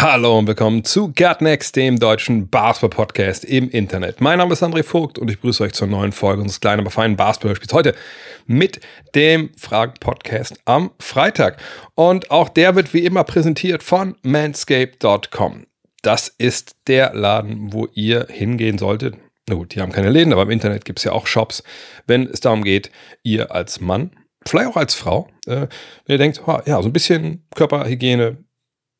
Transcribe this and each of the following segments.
Hallo und willkommen zu Gutnext, dem deutschen Basketball-Podcast im Internet. Mein Name ist André Vogt und ich grüße euch zur neuen Folge unseres kleinen, aber feinen Basketball-Spiels heute mit dem Fragen-Podcast am Freitag. Und auch der wird wie immer präsentiert von manscape.com. Das ist der Laden, wo ihr hingehen solltet. Na gut, die haben keine Läden, aber im Internet gibt es ja auch Shops, wenn es darum geht, ihr als Mann, vielleicht auch als Frau, äh, wenn ihr denkt, oh, ja, so ein bisschen Körperhygiene,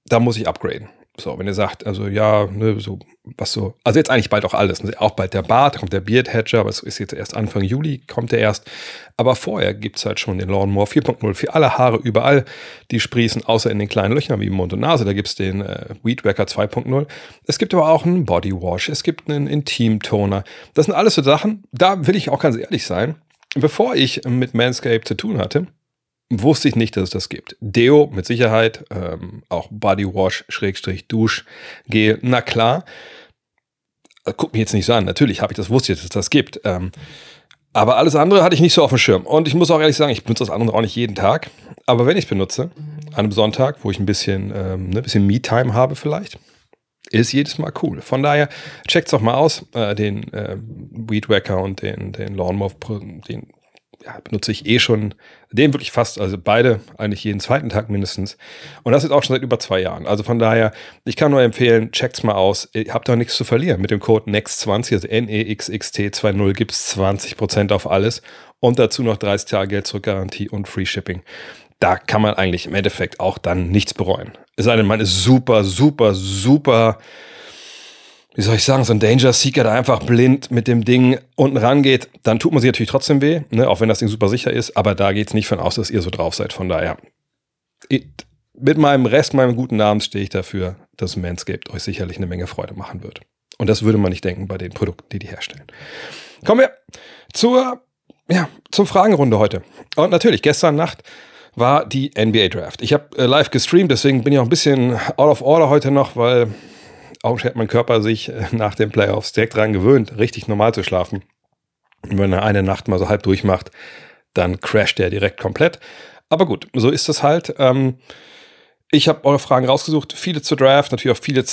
da muss ich upgraden. So, wenn ihr sagt, also ja, ne, so, was so, also jetzt eigentlich bald auch alles, ne, auch bald der Bart, kommt der Beard Hedger, aber es ist jetzt erst Anfang Juli, kommt der erst. Aber vorher gibt's halt schon den Lawnmower 4.0 für alle Haare überall, die sprießen, außer in den kleinen Löchern wie Mund und Nase, da gibt's den äh, Weed Wacker 2.0. Es gibt aber auch einen Body Wash, es gibt einen Intim-Toner. Das sind alles so Sachen, da will ich auch ganz ehrlich sein, bevor ich mit Manscaped zu tun hatte, wusste ich nicht, dass es das gibt. Deo mit Sicherheit, ähm, auch Bodywash, Schrägstrich, Duschgel, na klar. Äh, Guck mich jetzt nicht so an, natürlich habe ich das, wusste ich, dass es das gibt. Ähm, aber alles andere hatte ich nicht so auf dem Schirm. Und ich muss auch ehrlich sagen, ich benutze das andere auch nicht jeden Tag. Aber wenn ich es benutze, an einem Sonntag, wo ich ein bisschen, ähm, ne, bisschen Me-Time habe vielleicht, ist jedes Mal cool. Von daher, checkt's doch mal aus, äh, den äh, Weed Wacker und den, den Lawnmower, den ja, benutze ich eh schon, den wirklich fast, also beide eigentlich jeden zweiten Tag mindestens. Und das ist auch schon seit über zwei Jahren. Also von daher, ich kann nur empfehlen, checkt's mal aus. Ihr habt doch nichts zu verlieren. Mit dem Code NEXT20, also NEXXT20, gibt's 20% auf alles und dazu noch 30 Tage Geld zurück Garantie und Free Shipping. Da kann man eigentlich im Endeffekt auch dann nichts bereuen. Es sei denn, man ist super, super, super wie soll ich sagen, so ein Danger Seeker, der einfach blind mit dem Ding unten rangeht, dann tut man sich natürlich trotzdem weh, ne, auch wenn das Ding super sicher ist, aber da geht's nicht von aus, dass ihr so drauf seid. Von daher, ich, mit meinem Rest, meinem guten Namens stehe ich dafür, dass Manscaped euch sicherlich eine Menge Freude machen wird. Und das würde man nicht denken bei den Produkten, die die herstellen. Kommen wir zur, ja, zur Fragenrunde heute. Und natürlich, gestern Nacht war die NBA Draft. Ich habe äh, live gestreamt, deswegen bin ich auch ein bisschen out of order heute noch, weil augenscheinlich hat mein Körper sich äh, nach den Playoffs direkt dran gewöhnt, richtig normal zu schlafen. Und wenn er eine Nacht mal so halb durchmacht, dann crasht er direkt komplett. Aber gut, so ist es halt. Ähm, ich habe eure Fragen rausgesucht, viele zu Draft, natürlich auch viele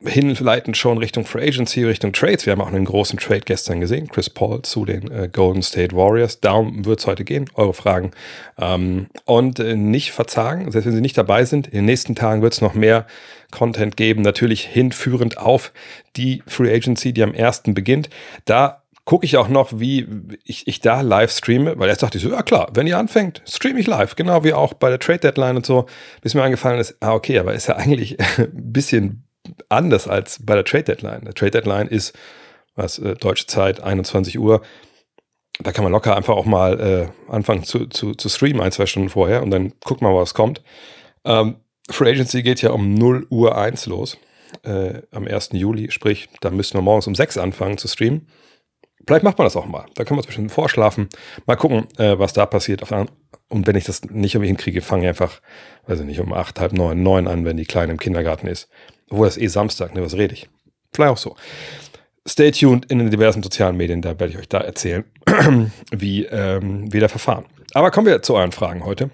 hinleitend schon Richtung Free Agency, Richtung Trades. Wir haben auch einen großen Trade gestern gesehen, Chris Paul zu den äh, Golden State Warriors. Darum wird es heute gehen, eure Fragen. Ähm, und äh, nicht verzagen, selbst wenn sie nicht dabei sind, in den nächsten Tagen wird es noch mehr Content geben, natürlich hinführend auf die Free Agency, die am 1. beginnt. Da gucke ich auch noch, wie ich, ich da live streame, weil erst dachte ich so, ja klar, wenn ihr anfängt, streame ich live, genau wie auch bei der Trade Deadline und so, bis mir angefallen ist, ah okay, aber ist ja eigentlich ein bisschen anders als bei der Trade Deadline. Der Trade Deadline ist, was, äh, deutsche Zeit, 21 Uhr, da kann man locker einfach auch mal äh, anfangen zu, zu, zu streamen, ein, zwei Stunden vorher und dann guckt mal, was kommt. Ähm, Free Agency geht ja um 0 Uhr 1 los, äh, am 1. Juli, sprich, da müssen wir morgens um 6 anfangen zu streamen. Vielleicht macht man das auch mal. Da können wir zwischen vorschlafen. Mal gucken, äh, was da passiert. Und wenn ich das nicht irgendwie hinkriege, fange ich einfach, weiß ich nicht, um acht, halb neun, neun an, wenn die Kleine im Kindergarten ist. Obwohl das eh Samstag, ne, was rede ich? Vielleicht auch so. Stay tuned in den diversen sozialen Medien, da werde ich euch da erzählen, wie ähm, wir da verfahren. Aber kommen wir zu euren Fragen heute.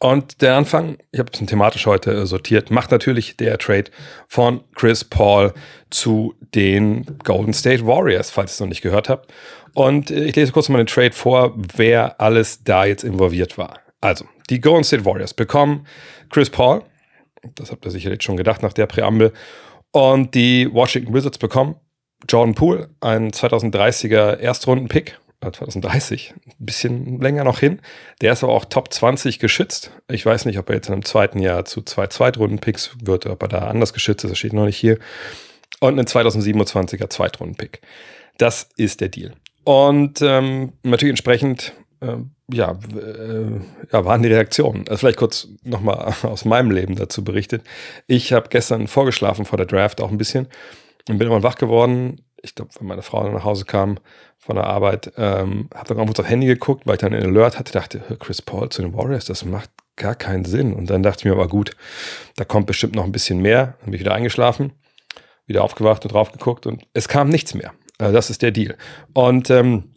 Und der Anfang, ich habe es thematisch heute äh, sortiert, macht natürlich der Trade von Chris Paul zu den Golden State Warriors, falls ihr es noch nicht gehört habt. Und äh, ich lese kurz mal den Trade vor, wer alles da jetzt involviert war. Also, die Golden State Warriors bekommen Chris Paul, das habt ihr sicherlich schon gedacht nach der Präambel, und die Washington Wizards bekommen Jordan Poole, ein 2030er Erstrunden-Pick, äh, 2030, ein bisschen länger noch hin. Der ist aber auch Top 20 geschützt. Ich weiß nicht, ob er jetzt in einem zweiten Jahr zu zwei Zweitrunden-Picks wird, ob er da anders geschützt ist, das steht noch nicht hier. Und ein 2027er Zweitrunden-Pick. Das ist der Deal. Und ähm, natürlich entsprechend, ähm, ja, äh, ja, waren die Reaktionen. Also vielleicht kurz nochmal aus meinem Leben dazu berichtet. Ich habe gestern vorgeschlafen vor der Draft auch ein bisschen und bin immer wach geworden ich glaube, wenn meine Frau nach Hause kam von der Arbeit, ähm, habe dann irgendwo aufs Handy geguckt, weil ich dann einen Alert hatte, dachte, Chris Paul zu den Warriors, das macht gar keinen Sinn. Und dann dachte ich mir, aber gut, da kommt bestimmt noch ein bisschen mehr. Dann bin ich wieder eingeschlafen, wieder aufgewacht und drauf geguckt und es kam nichts mehr. Also das ist der Deal. Und ähm,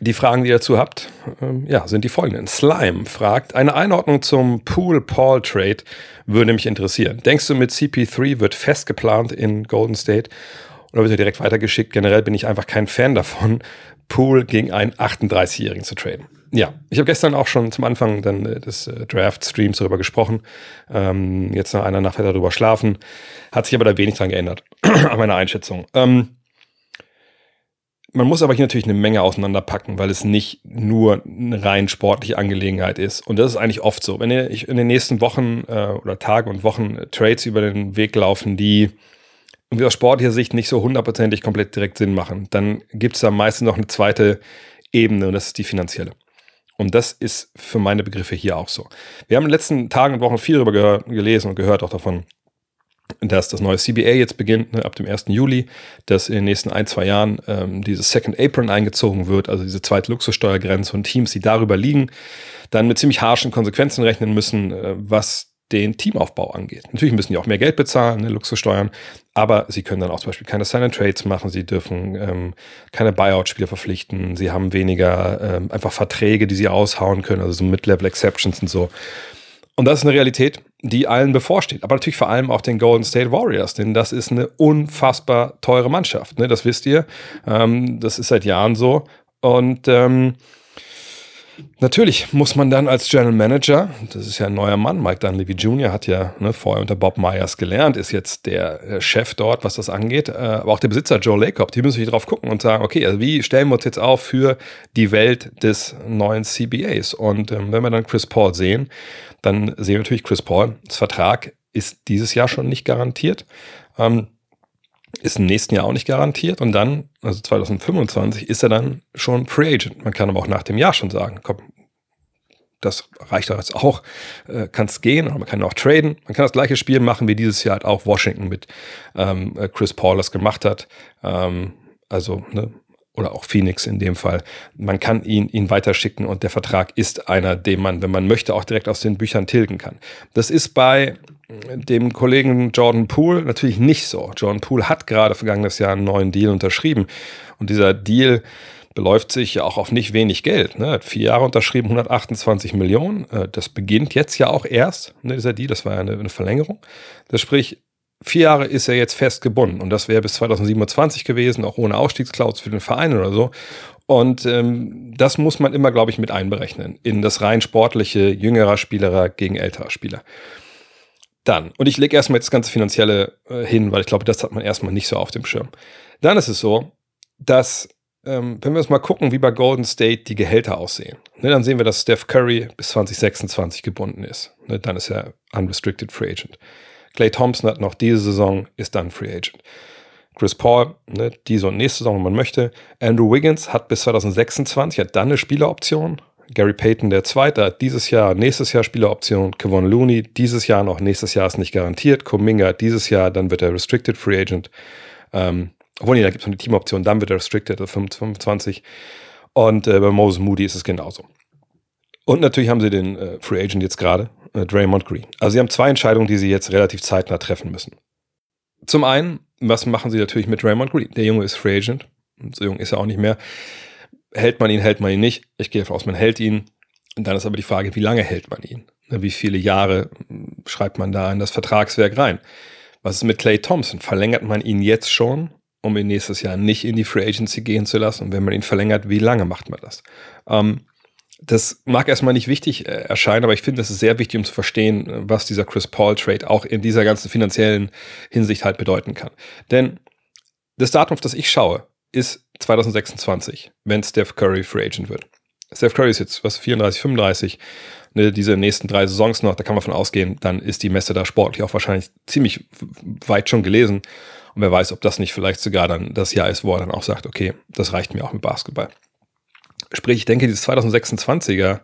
die Fragen, die ihr dazu habt, ähm, ja, sind die folgenden. Slime fragt, eine Einordnung zum Pool-Paul-Trade würde mich interessieren. Denkst du, mit CP3 wird fest geplant in Golden State oder wird er direkt weitergeschickt? Generell bin ich einfach kein Fan davon, Pool gegen einen 38-Jährigen zu traden. Ja, ich habe gestern auch schon zum Anfang dann äh, des äh, Draft-Streams darüber gesprochen. Ähm, jetzt nach einer Nacht darüber schlafen. Hat sich aber da wenig dran geändert an meiner Einschätzung. Ähm, man muss aber hier natürlich eine Menge auseinanderpacken, weil es nicht nur eine rein sportliche Angelegenheit ist. Und das ist eigentlich oft so. Wenn ich in den nächsten Wochen äh, oder Tagen und Wochen Trades über den Weg laufen, die aus sportlicher Sicht nicht so hundertprozentig komplett direkt Sinn machen, dann gibt es da meistens noch eine zweite Ebene und das ist die finanzielle. Und das ist für meine Begriffe hier auch so. Wir haben in den letzten Tagen und Wochen viel darüber gelesen und gehört auch davon, dass das neue CBA jetzt beginnt, ne, ab dem 1. Juli, dass in den nächsten ein, zwei Jahren ähm, dieses Second Apron eingezogen wird, also diese zweite Luxussteuergrenze und Teams, die darüber liegen, dann mit ziemlich harschen Konsequenzen rechnen müssen, äh, was den Teamaufbau angeht. Natürlich müssen die auch mehr Geld bezahlen, ne, Luxussteuern, aber sie können dann auch zum Beispiel keine Sign-and-Trades machen, sie dürfen ähm, keine Buyout-Spieler verpflichten, sie haben weniger ähm, einfach Verträge, die sie aushauen können, also so Mid-Level-Exceptions und so. Und das ist eine Realität, die allen bevorsteht. Aber natürlich vor allem auch den Golden State Warriors, denn das ist eine unfassbar teure Mannschaft. Ne? Das wisst ihr. Ähm, das ist seit Jahren so. Und ähm, Natürlich muss man dann als General Manager, das ist ja ein neuer Mann, Mike Dunleavy Jr. hat ja ne, vorher unter Bob Myers gelernt, ist jetzt der Chef dort, was das angeht, äh, aber auch der Besitzer Joe Lacob, die müssen sich drauf gucken und sagen, okay, also wie stellen wir uns jetzt auf für die Welt des neuen CBAs? Und ähm, wenn wir dann Chris Paul sehen, dann sehen wir natürlich Chris Paul, das Vertrag ist dieses Jahr schon nicht garantiert. Ähm, ist im nächsten Jahr auch nicht garantiert und dann, also 2025, ist er dann schon Free Agent. Man kann aber auch nach dem Jahr schon sagen, komm, das reicht doch jetzt auch, äh, kann es gehen, oder man kann auch traden. Man kann das gleiche Spiel machen, wie dieses Jahr halt auch Washington mit ähm, äh, Chris Paul das gemacht hat. Ähm, also, ne, oder auch Phoenix in dem Fall. Man kann ihn, ihn weiterschicken und der Vertrag ist einer, den man, wenn man möchte, auch direkt aus den Büchern tilgen kann. Das ist bei dem Kollegen Jordan Poole natürlich nicht so. Jordan Poole hat gerade vergangenes Jahr einen neuen Deal unterschrieben und dieser Deal beläuft sich ja auch auf nicht wenig Geld. Ne? Hat vier Jahre unterschrieben, 128 Millionen. Äh, das beginnt jetzt ja auch erst, ne, dieser Deal, das war ja eine, Verlängerung. Das sprich, vier Jahre ist er jetzt fest gebunden und das wäre bis 2027 gewesen, auch ohne Ausstiegsklausel für den Verein oder so. Und ähm, das muss man immer, glaube ich, mit einberechnen in das rein sportliche jüngerer Spieler gegen älterer Spieler. Dann, und ich lege erstmal das ganze Finanzielle äh, hin, weil ich glaube, das hat man erstmal nicht so auf dem Schirm. Dann ist es so, dass, ähm, wenn wir uns mal gucken, wie bei Golden State die Gehälter aussehen, ne, dann sehen wir, dass Steph Curry bis 2026 gebunden ist. Ne, dann ist er Unrestricted Free Agent. Clay Thompson hat noch diese Saison, ist dann Free Agent. Chris Paul, ne, diese und nächste Saison, wenn man möchte. Andrew Wiggins hat bis 2026, hat dann eine Spieleroption. Gary Payton der Zweite hat dieses Jahr, nächstes Jahr Spieleroption. Kevon Looney dieses Jahr noch, nächstes Jahr ist nicht garantiert. Kuminga dieses Jahr, dann wird er Restricted Free Agent. Ähm, obwohl, nee, da gibt es noch eine Teamoption, dann wird er Restricted, also 25. Und äh, bei Moses Moody ist es genauso. Und natürlich haben sie den äh, Free Agent jetzt gerade, äh, Draymond Green. Also sie haben zwei Entscheidungen, die sie jetzt relativ zeitnah treffen müssen. Zum einen, was machen sie natürlich mit Draymond Green? Der Junge ist Free Agent. So jung ist er auch nicht mehr hält man ihn, hält man ihn nicht. Ich gehe davon aus, man hält ihn. Und dann ist aber die Frage, wie lange hält man ihn? Ne, wie viele Jahre hm, schreibt man da in das Vertragswerk rein? Was ist mit Clay Thompson? Verlängert man ihn jetzt schon, um ihn nächstes Jahr nicht in die Free Agency gehen zu lassen? Und wenn man ihn verlängert, wie lange macht man das? Ähm, das mag erstmal nicht wichtig äh, erscheinen, aber ich finde, das ist sehr wichtig, um zu verstehen, äh, was dieser Chris Paul Trade auch in dieser ganzen finanziellen Hinsicht halt bedeuten kann. Denn das Datum, auf das ich schaue, ist 2026, wenn Steph Curry Free Agent wird. Steph Curry ist jetzt was 34, 35, ne, diese nächsten drei Saisons noch, da kann man von ausgehen, dann ist die Messe da sportlich auch wahrscheinlich ziemlich weit schon gelesen. Und wer weiß, ob das nicht vielleicht sogar dann das Jahr ist, wo er dann auch sagt, okay, das reicht mir auch mit Basketball. Sprich, ich denke, dieses 2026er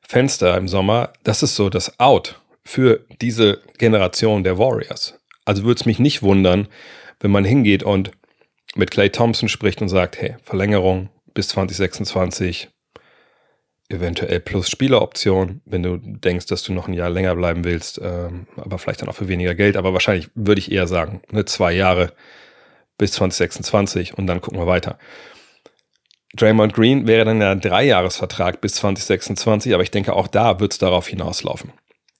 Fenster im Sommer, das ist so das Out für diese Generation der Warriors. Also würde es mich nicht wundern, wenn man hingeht und mit Clay Thompson spricht und sagt, hey, Verlängerung bis 2026, eventuell plus Spieleroption, wenn du denkst, dass du noch ein Jahr länger bleiben willst, ähm, aber vielleicht dann auch für weniger Geld. Aber wahrscheinlich würde ich eher sagen, ne, zwei Jahre bis 2026 und dann gucken wir weiter. Draymond Green wäre dann ja ein Dreijahresvertrag bis 2026, aber ich denke, auch da wird es darauf hinauslaufen.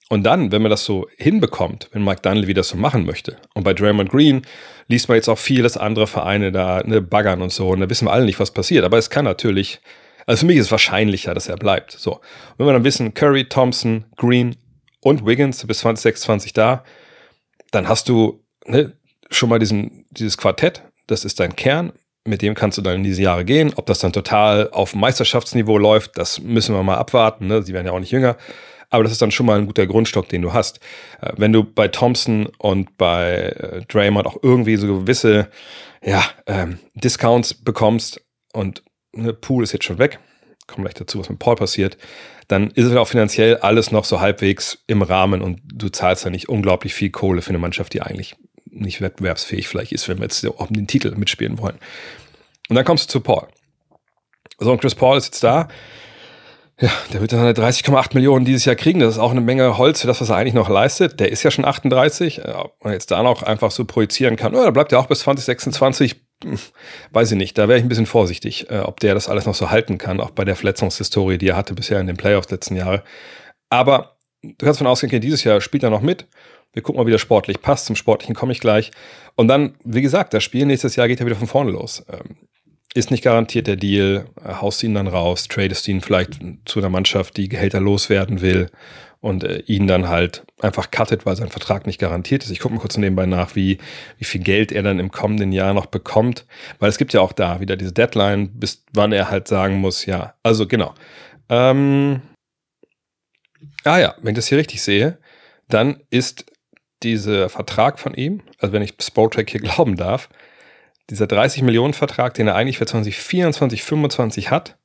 Und dann, wenn man das so hinbekommt, wenn Mike Dunleavy das so machen möchte, und bei Draymond Green liest man jetzt auch viel, dass andere Vereine da ne, baggern und so, und da wissen wir alle nicht, was passiert, aber es kann natürlich also für mich ist es wahrscheinlicher, dass er bleibt. So. wenn wir dann wissen, Curry, Thompson, Green und Wiggins bis 2026 da, dann hast du ne, schon mal diesen, dieses Quartett, das ist dein Kern, mit dem kannst du dann in diese Jahre gehen. Ob das dann total auf Meisterschaftsniveau läuft, das müssen wir mal abwarten. Ne? Sie werden ja auch nicht jünger. Aber das ist dann schon mal ein guter Grundstock, den du hast. Äh, wenn du bei Thompson und bei äh, Draymond auch irgendwie so gewisse ja, ähm, Discounts bekommst und ne, Pool ist jetzt schon weg, kommen gleich dazu, was mit Paul passiert, dann ist es auch finanziell alles noch so halbwegs im Rahmen und du zahlst da nicht unglaublich viel Kohle für eine Mannschaft, die eigentlich nicht wettbewerbsfähig vielleicht ist, wenn wir jetzt um den Titel mitspielen wollen. Und dann kommst du zu Paul. So, und Chris Paul ist jetzt da. Ja, der wird dann 30,8 Millionen dieses Jahr kriegen. Das ist auch eine Menge Holz für das, was er eigentlich noch leistet. Der ist ja schon 38. Ob man jetzt da noch einfach so projizieren kann, oh, da bleibt er auch bis 2026 weiß ich nicht, da wäre ich ein bisschen vorsichtig, äh, ob der das alles noch so halten kann, auch bei der Verletzungshistorie, die er hatte bisher in den Playoffs letzten Jahre. Aber du kannst von ausgehen, dieses Jahr spielt er noch mit. Wir gucken mal, wie der sportlich passt. Zum Sportlichen komme ich gleich. Und dann, wie gesagt, das Spiel nächstes Jahr geht ja wieder von vorne los. Ähm, ist nicht garantiert der Deal, äh, haust ihn dann raus, tradest ihn vielleicht zu einer Mannschaft, die Gehälter loswerden will und äh, ihn dann halt einfach cuttet, weil sein Vertrag nicht garantiert ist. Ich gucke mal kurz nebenbei nach, wie, wie viel Geld er dann im kommenden Jahr noch bekommt, weil es gibt ja auch da wieder diese Deadline, bis wann er halt sagen muss, ja, also genau. Ähm, ah ja, wenn ich das hier richtig sehe, dann ist dieser Vertrag von ihm, also wenn ich Spotrack hier glauben darf, dieser 30 Millionen Vertrag, den er eigentlich für 2024, 2025 hat,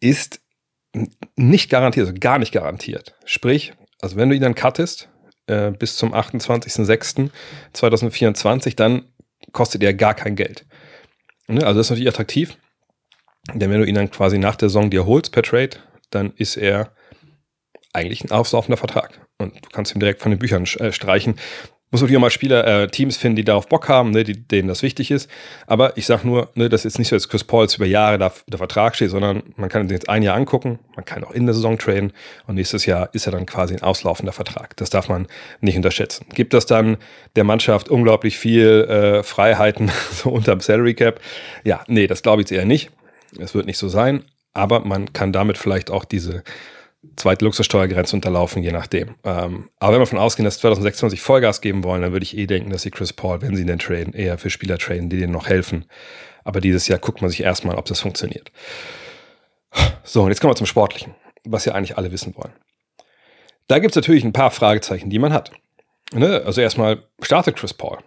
ist nicht garantiert, also gar nicht garantiert. Sprich, also wenn du ihn dann cuttest äh, bis zum 28.06.2024, dann kostet er gar kein Geld. Ne? Also das ist natürlich attraktiv, denn wenn du ihn dann quasi nach der Saison dir holst per Trade, dann ist er eigentlich ein auslaufender Vertrag. Und du kannst ihn direkt von den Büchern äh, streichen muss natürlich auch mal Spieler, äh, Teams finden, die darauf Bock haben, ne, die, denen das wichtig ist. Aber ich sage nur, ne, das ist nicht so, dass Chris Pauls über Jahre da der Vertrag steht, sondern man kann ihn jetzt ein Jahr angucken, man kann auch in der Saison traden und nächstes Jahr ist er dann quasi ein auslaufender Vertrag. Das darf man nicht unterschätzen. Gibt das dann der Mannschaft unglaublich viel äh, Freiheiten so unterm Salary Cap? Ja, nee, das glaube ich jetzt eher nicht. Es wird nicht so sein, aber man kann damit vielleicht auch diese zweite Luxussteuergrenze unterlaufen, je nachdem. Ähm, aber wenn wir davon ausgehen, dass 2026 Vollgas geben wollen, dann würde ich eh denken, dass sie Chris Paul, wenn sie denn traden, eher für Spieler traden, die denen noch helfen. Aber dieses Jahr guckt man sich erstmal, ob das funktioniert. So, und jetzt kommen wir zum Sportlichen, was ja eigentlich alle wissen wollen. Da gibt es natürlich ein paar Fragezeichen, die man hat. Ne? Also erstmal startet Chris Paul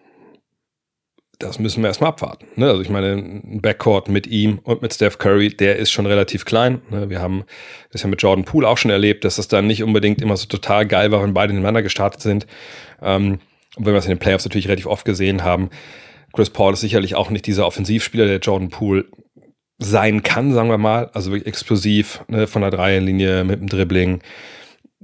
das müssen wir erstmal abwarten. Ne? Also ich meine, ein Backcourt mit ihm und mit Steph Curry, der ist schon relativ klein. Ne? Wir haben das ja mit Jordan Poole auch schon erlebt, dass das dann nicht unbedingt immer so total geil war, wenn beide nebeneinander gestartet sind. Ähm, und wenn wir es in den Playoffs natürlich relativ oft gesehen haben, Chris Paul ist sicherlich auch nicht dieser Offensivspieler, der Jordan Poole sein kann, sagen wir mal. Also wirklich explosiv ne? von der Dreierlinie mit dem Dribbling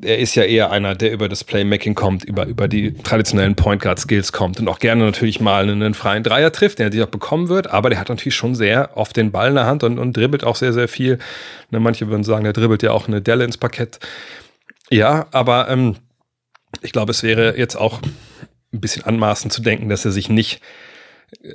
er ist ja eher einer, der über das Playmaking kommt, über, über die traditionellen Point Guard Skills kommt und auch gerne natürlich mal einen freien Dreier trifft, der natürlich auch bekommen wird, aber der hat natürlich schon sehr oft den Ball in der Hand und, und dribbelt auch sehr, sehr viel. Ne, manche würden sagen, der dribbelt ja auch eine Delle ins Parkett. Ja, aber ähm, ich glaube, es wäre jetzt auch ein bisschen anmaßend zu denken, dass er sich nicht, äh,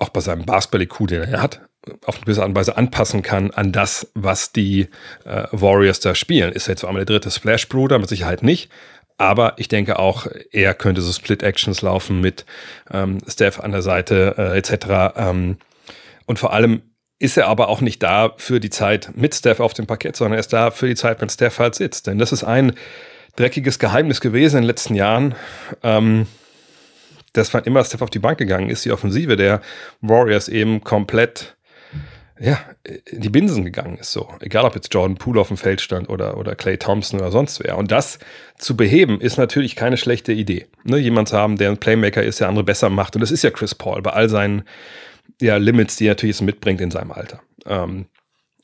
auch bei seinem Basketball-IQ, den er hat, auf eine gewisse Art und Weise anpassen kann an das, was die äh, Warriors da spielen. Ist jetzt einmal der dritte Splash Bruder, mit Sicherheit nicht. Aber ich denke auch, er könnte so Split-Actions laufen mit ähm, Steph an der Seite äh, etc. Ähm, und vor allem ist er aber auch nicht da für die Zeit mit Steph auf dem Parkett, sondern er ist da für die Zeit, wenn Steph halt sitzt. Denn das ist ein dreckiges Geheimnis gewesen in den letzten Jahren. Ähm, dass wann immer Steph auf die Bank gegangen ist, die Offensive der Warriors eben komplett ja, in die Binsen gegangen ist, so. Egal, ob jetzt Jordan Poole auf dem Feld stand oder, oder Clay Thompson oder sonst wer. Und das zu beheben, ist natürlich keine schlechte Idee. Ne, jemand zu haben, der ein Playmaker ist, der andere besser macht. Und das ist ja Chris Paul bei all seinen ja, Limits, die er natürlich mitbringt in seinem Alter. Ähm,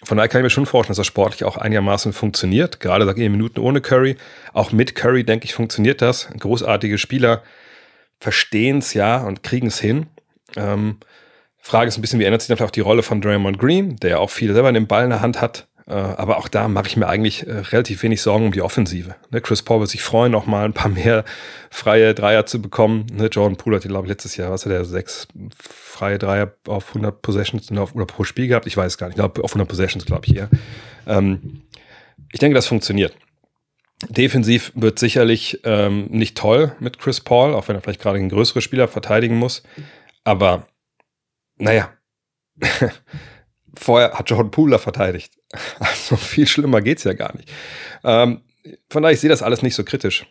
von daher kann ich mir schon vorstellen, dass das sportlich auch einigermaßen funktioniert. Gerade sag ich Minuten ohne Curry. Auch mit Curry, denke ich, funktioniert das. Großartige Spieler verstehen es ja und kriegen es hin. Ähm, Frage ist ein bisschen, wie ändert sich dann auch die Rolle von Draymond Green, der ja auch viel selber den Ball in der Hand hat. Äh, aber auch da mache ich mir eigentlich äh, relativ wenig Sorgen um die Offensive. Ne, Chris Paul wird sich freuen, noch mal ein paar mehr freie Dreier zu bekommen. Ne, Jordan Poole hat, glaube ich, letztes Jahr, was hat er, sechs freie Dreier auf 100 Possessions oder pro Spiel gehabt. Ich weiß gar nicht. Auf 100 Possessions, glaube ich, eher. Ähm, ich denke, das funktioniert. Defensiv wird sicherlich ähm, nicht toll mit Chris Paul, auch wenn er vielleicht gerade einen größeren Spieler verteidigen muss. Aber naja, vorher hat Jordan Poole verteidigt. Also viel schlimmer geht's ja gar nicht. Ähm, von daher, ich sehe das alles nicht so kritisch.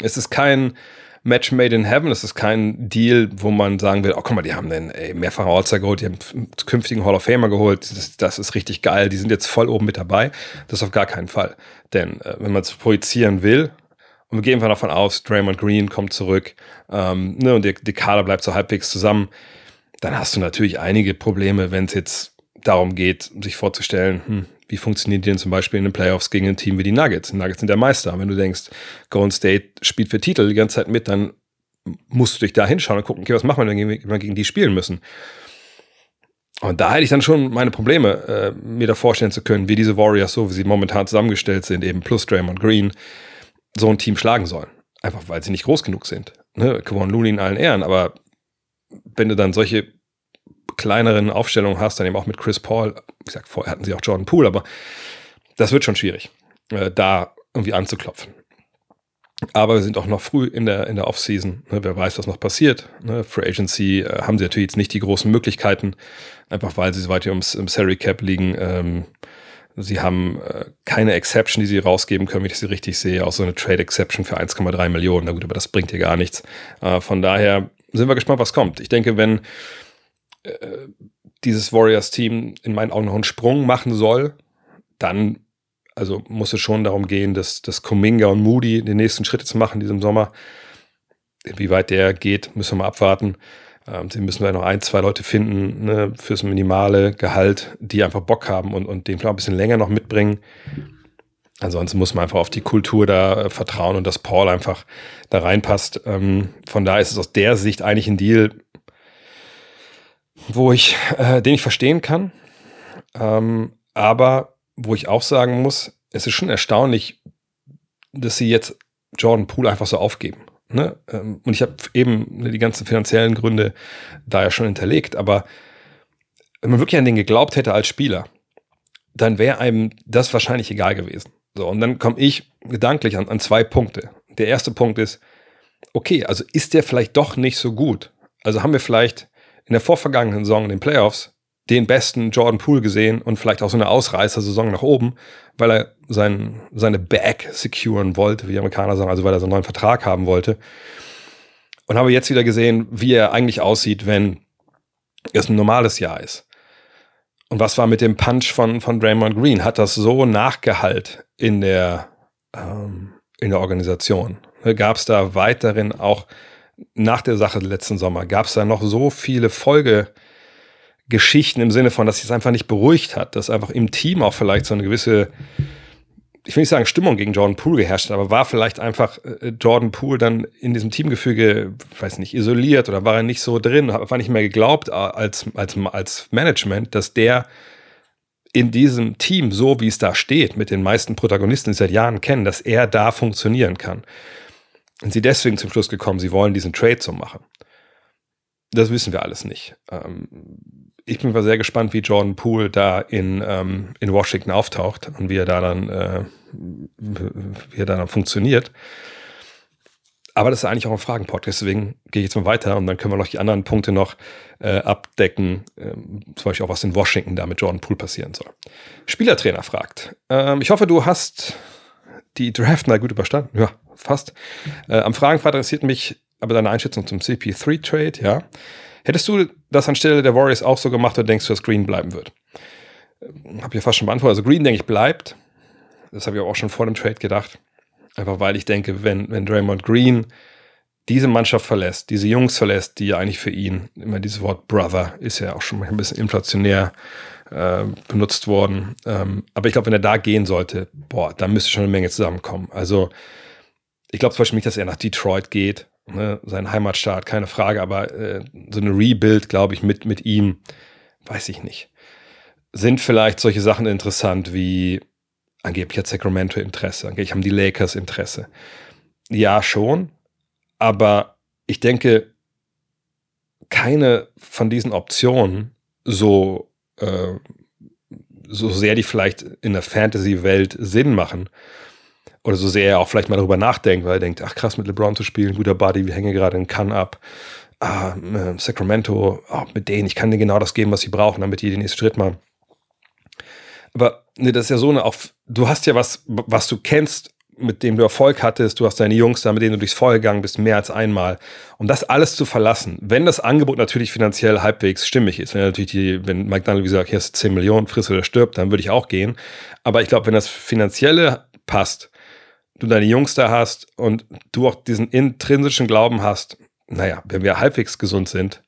Es ist kein Match made in heaven, es ist kein Deal, wo man sagen will, oh guck mal, die haben den mehrfachen All-Star geholt, die haben künftigen Hall of Famer geholt, das, das, ist richtig geil, die sind jetzt voll oben mit dabei. Das auf gar keinen Fall. Denn äh, wenn man es projizieren will, und wir gehen einfach davon aus, Draymond Green kommt zurück ähm, ne, und die, die Kader bleibt so halbwegs zusammen, dann hast du natürlich einige Probleme, wenn es jetzt darum geht, sich vorzustellen, hm, wie funktioniert die denn zum Beispiel in den Playoffs gegen ein Team wie die Nuggets? Die Nuggets sind der Meister. Wenn du denkst, Golden State spielt für Titel die ganze Zeit mit, dann musst du dich da hinschauen und gucken, okay, was machen wir, wenn wir gegen die spielen müssen? Und da hätte ich dann schon meine Probleme, äh, mir da vorstellen zu können, wie diese Warriors, so wie sie momentan zusammengestellt sind, eben plus Draymond Green, so ein Team schlagen sollen. Einfach weil sie nicht groß genug sind. Ne? Kevon Looney in allen Ehren, aber wenn du dann solche kleineren Aufstellungen hast, dann eben auch mit Chris Paul, wie gesagt, vorher hatten sie auch Jordan Poole, aber das wird schon schwierig, äh, da irgendwie anzuklopfen. Aber wir sind auch noch früh in der, in der Offseason. Ne, wer weiß, was noch passiert. Ne, Free Agency äh, haben sie natürlich jetzt nicht die großen Möglichkeiten, einfach weil sie so weit ums im Salary Cap liegen. Ähm, sie haben äh, keine Exception, die sie rausgeben können, wenn ich sie richtig sehe. Auch so eine Trade Exception für 1,3 Millionen. Na gut, aber das bringt hier gar nichts. Äh, von daher sind wir gespannt, was kommt. Ich denke, wenn äh, dieses Warriors-Team in meinen Augen noch einen Sprung machen soll, dann also muss es schon darum gehen, dass, dass Kuminga und Moody den nächsten Schritt zu machen in diesem Sommer. Inwieweit der geht, müssen wir mal abwarten. Ähm, sie müssen vielleicht noch ein, zwei Leute finden ne, fürs minimale Gehalt, die einfach Bock haben und, und den vielleicht ein bisschen länger noch mitbringen. Ansonsten muss man einfach auf die Kultur da äh, vertrauen und dass Paul einfach da reinpasst. Ähm, von daher ist es aus der Sicht eigentlich ein Deal, wo ich, äh, den ich verstehen kann. Ähm, aber wo ich auch sagen muss, es ist schon erstaunlich, dass sie jetzt Jordan Poole einfach so aufgeben. Ne? Ähm, und ich habe eben die ganzen finanziellen Gründe da ja schon hinterlegt. Aber wenn man wirklich an den geglaubt hätte als Spieler, dann wäre einem das wahrscheinlich egal gewesen. So, und dann komme ich gedanklich an, an zwei Punkte. Der erste Punkt ist, okay, also ist der vielleicht doch nicht so gut? Also haben wir vielleicht in der vorvergangenen Saison in den Playoffs den besten Jordan Poole gesehen und vielleicht auch so eine Ausreißer-Saison nach oben, weil er sein, seine Bag securen wollte, wie die Amerikaner sagen, also weil er so einen neuen Vertrag haben wollte. Und habe jetzt wieder gesehen, wie er eigentlich aussieht, wenn es ein normales Jahr ist. Und was war mit dem Punch von, von Draymond Green? Hat das so nachgehalt in der, ähm, in der Organisation? Gab es da weiterhin auch nach der Sache letzten Sommer, gab es da noch so viele Folgegeschichten im Sinne von, dass sich es einfach nicht beruhigt hat, dass einfach im Team auch vielleicht so eine gewisse, ich will nicht sagen Stimmung gegen Jordan Poole geherrscht aber war vielleicht einfach äh, Jordan Poole dann in diesem Teamgefüge, weiß nicht, isoliert oder war er nicht so drin, war nicht mehr geglaubt äh, als, als, als Management, dass der in diesem Team, so wie es da steht, mit den meisten Protagonisten, die seit Jahren kennen, dass er da funktionieren kann. Und sie deswegen zum Schluss gekommen, sie wollen diesen Trade so machen. Das wissen wir alles nicht. Ähm, ich bin mal sehr gespannt, wie Jordan Poole da in, ähm, in Washington auftaucht und wie er da dann, äh, wie er da dann funktioniert. Aber das ist eigentlich auch ein Fragenpodcast, deswegen gehe ich jetzt mal weiter und dann können wir noch die anderen Punkte noch äh, abdecken, ähm, zum Beispiel auch was in Washington da mit Jordan Poole passieren soll. Spielertrainer fragt, ähm, ich hoffe, du hast die Draft mal gut überstanden. Ja, fast. Äh, am Fragenfrage interessiert mich aber deine Einschätzung zum CP3-Trade, ja. Hättest du das anstelle der Warriors auch so gemacht oder denkst du, dass Green bleiben wird? Äh, hab ich ja fast schon beantwortet. Also Green, denke ich, bleibt. Das habe ich auch schon vor dem Trade gedacht. Einfach weil ich denke, wenn, wenn Draymond Green diese Mannschaft verlässt, diese Jungs verlässt, die ja eigentlich für ihn, immer dieses Wort Brother ist ja auch schon ein bisschen inflationär äh, benutzt worden. Ähm, aber ich glaube, wenn er da gehen sollte, boah, da müsste schon eine Menge zusammenkommen. Also ich glaube zum Beispiel nicht, dass er nach Detroit geht, ne, sein Heimatstaat, keine Frage, aber äh, so eine Rebuild, glaube ich, mit, mit ihm, weiß ich nicht. Sind vielleicht solche Sachen interessant wie angeblich hat Sacramento Interesse, angeblich haben die Lakers Interesse. Ja, schon, aber ich denke, keine von diesen Optionen, so, äh, so sehr die vielleicht in der Fantasy-Welt Sinn machen, oder so sehr er auch vielleicht mal darüber nachdenkt, weil er denkt, ach krass, mit LeBron zu spielen, guter Buddy, wir hängen gerade in Cannes ab. Ah, äh, Sacramento, oh, mit denen, ich kann denen genau das geben, was sie brauchen, damit die den nächsten Schritt machen. Aber ne, das ist ja so eine, auch, du hast ja was, was du kennst, mit dem du Erfolg hattest, du hast deine Jungs da, mit denen du durchs Feuer gegangen bist, mehr als einmal. Um das alles zu verlassen, wenn das Angebot natürlich finanziell halbwegs stimmig ist, wenn natürlich die, wenn Mike Dunleavy sagt, hier hast 10 Millionen, friss oder stirbt, dann würde ich auch gehen. Aber ich glaube, wenn das Finanzielle passt, du deine Jungs da hast und du auch diesen intrinsischen Glauben hast, naja, wenn wir halbwegs gesund sind,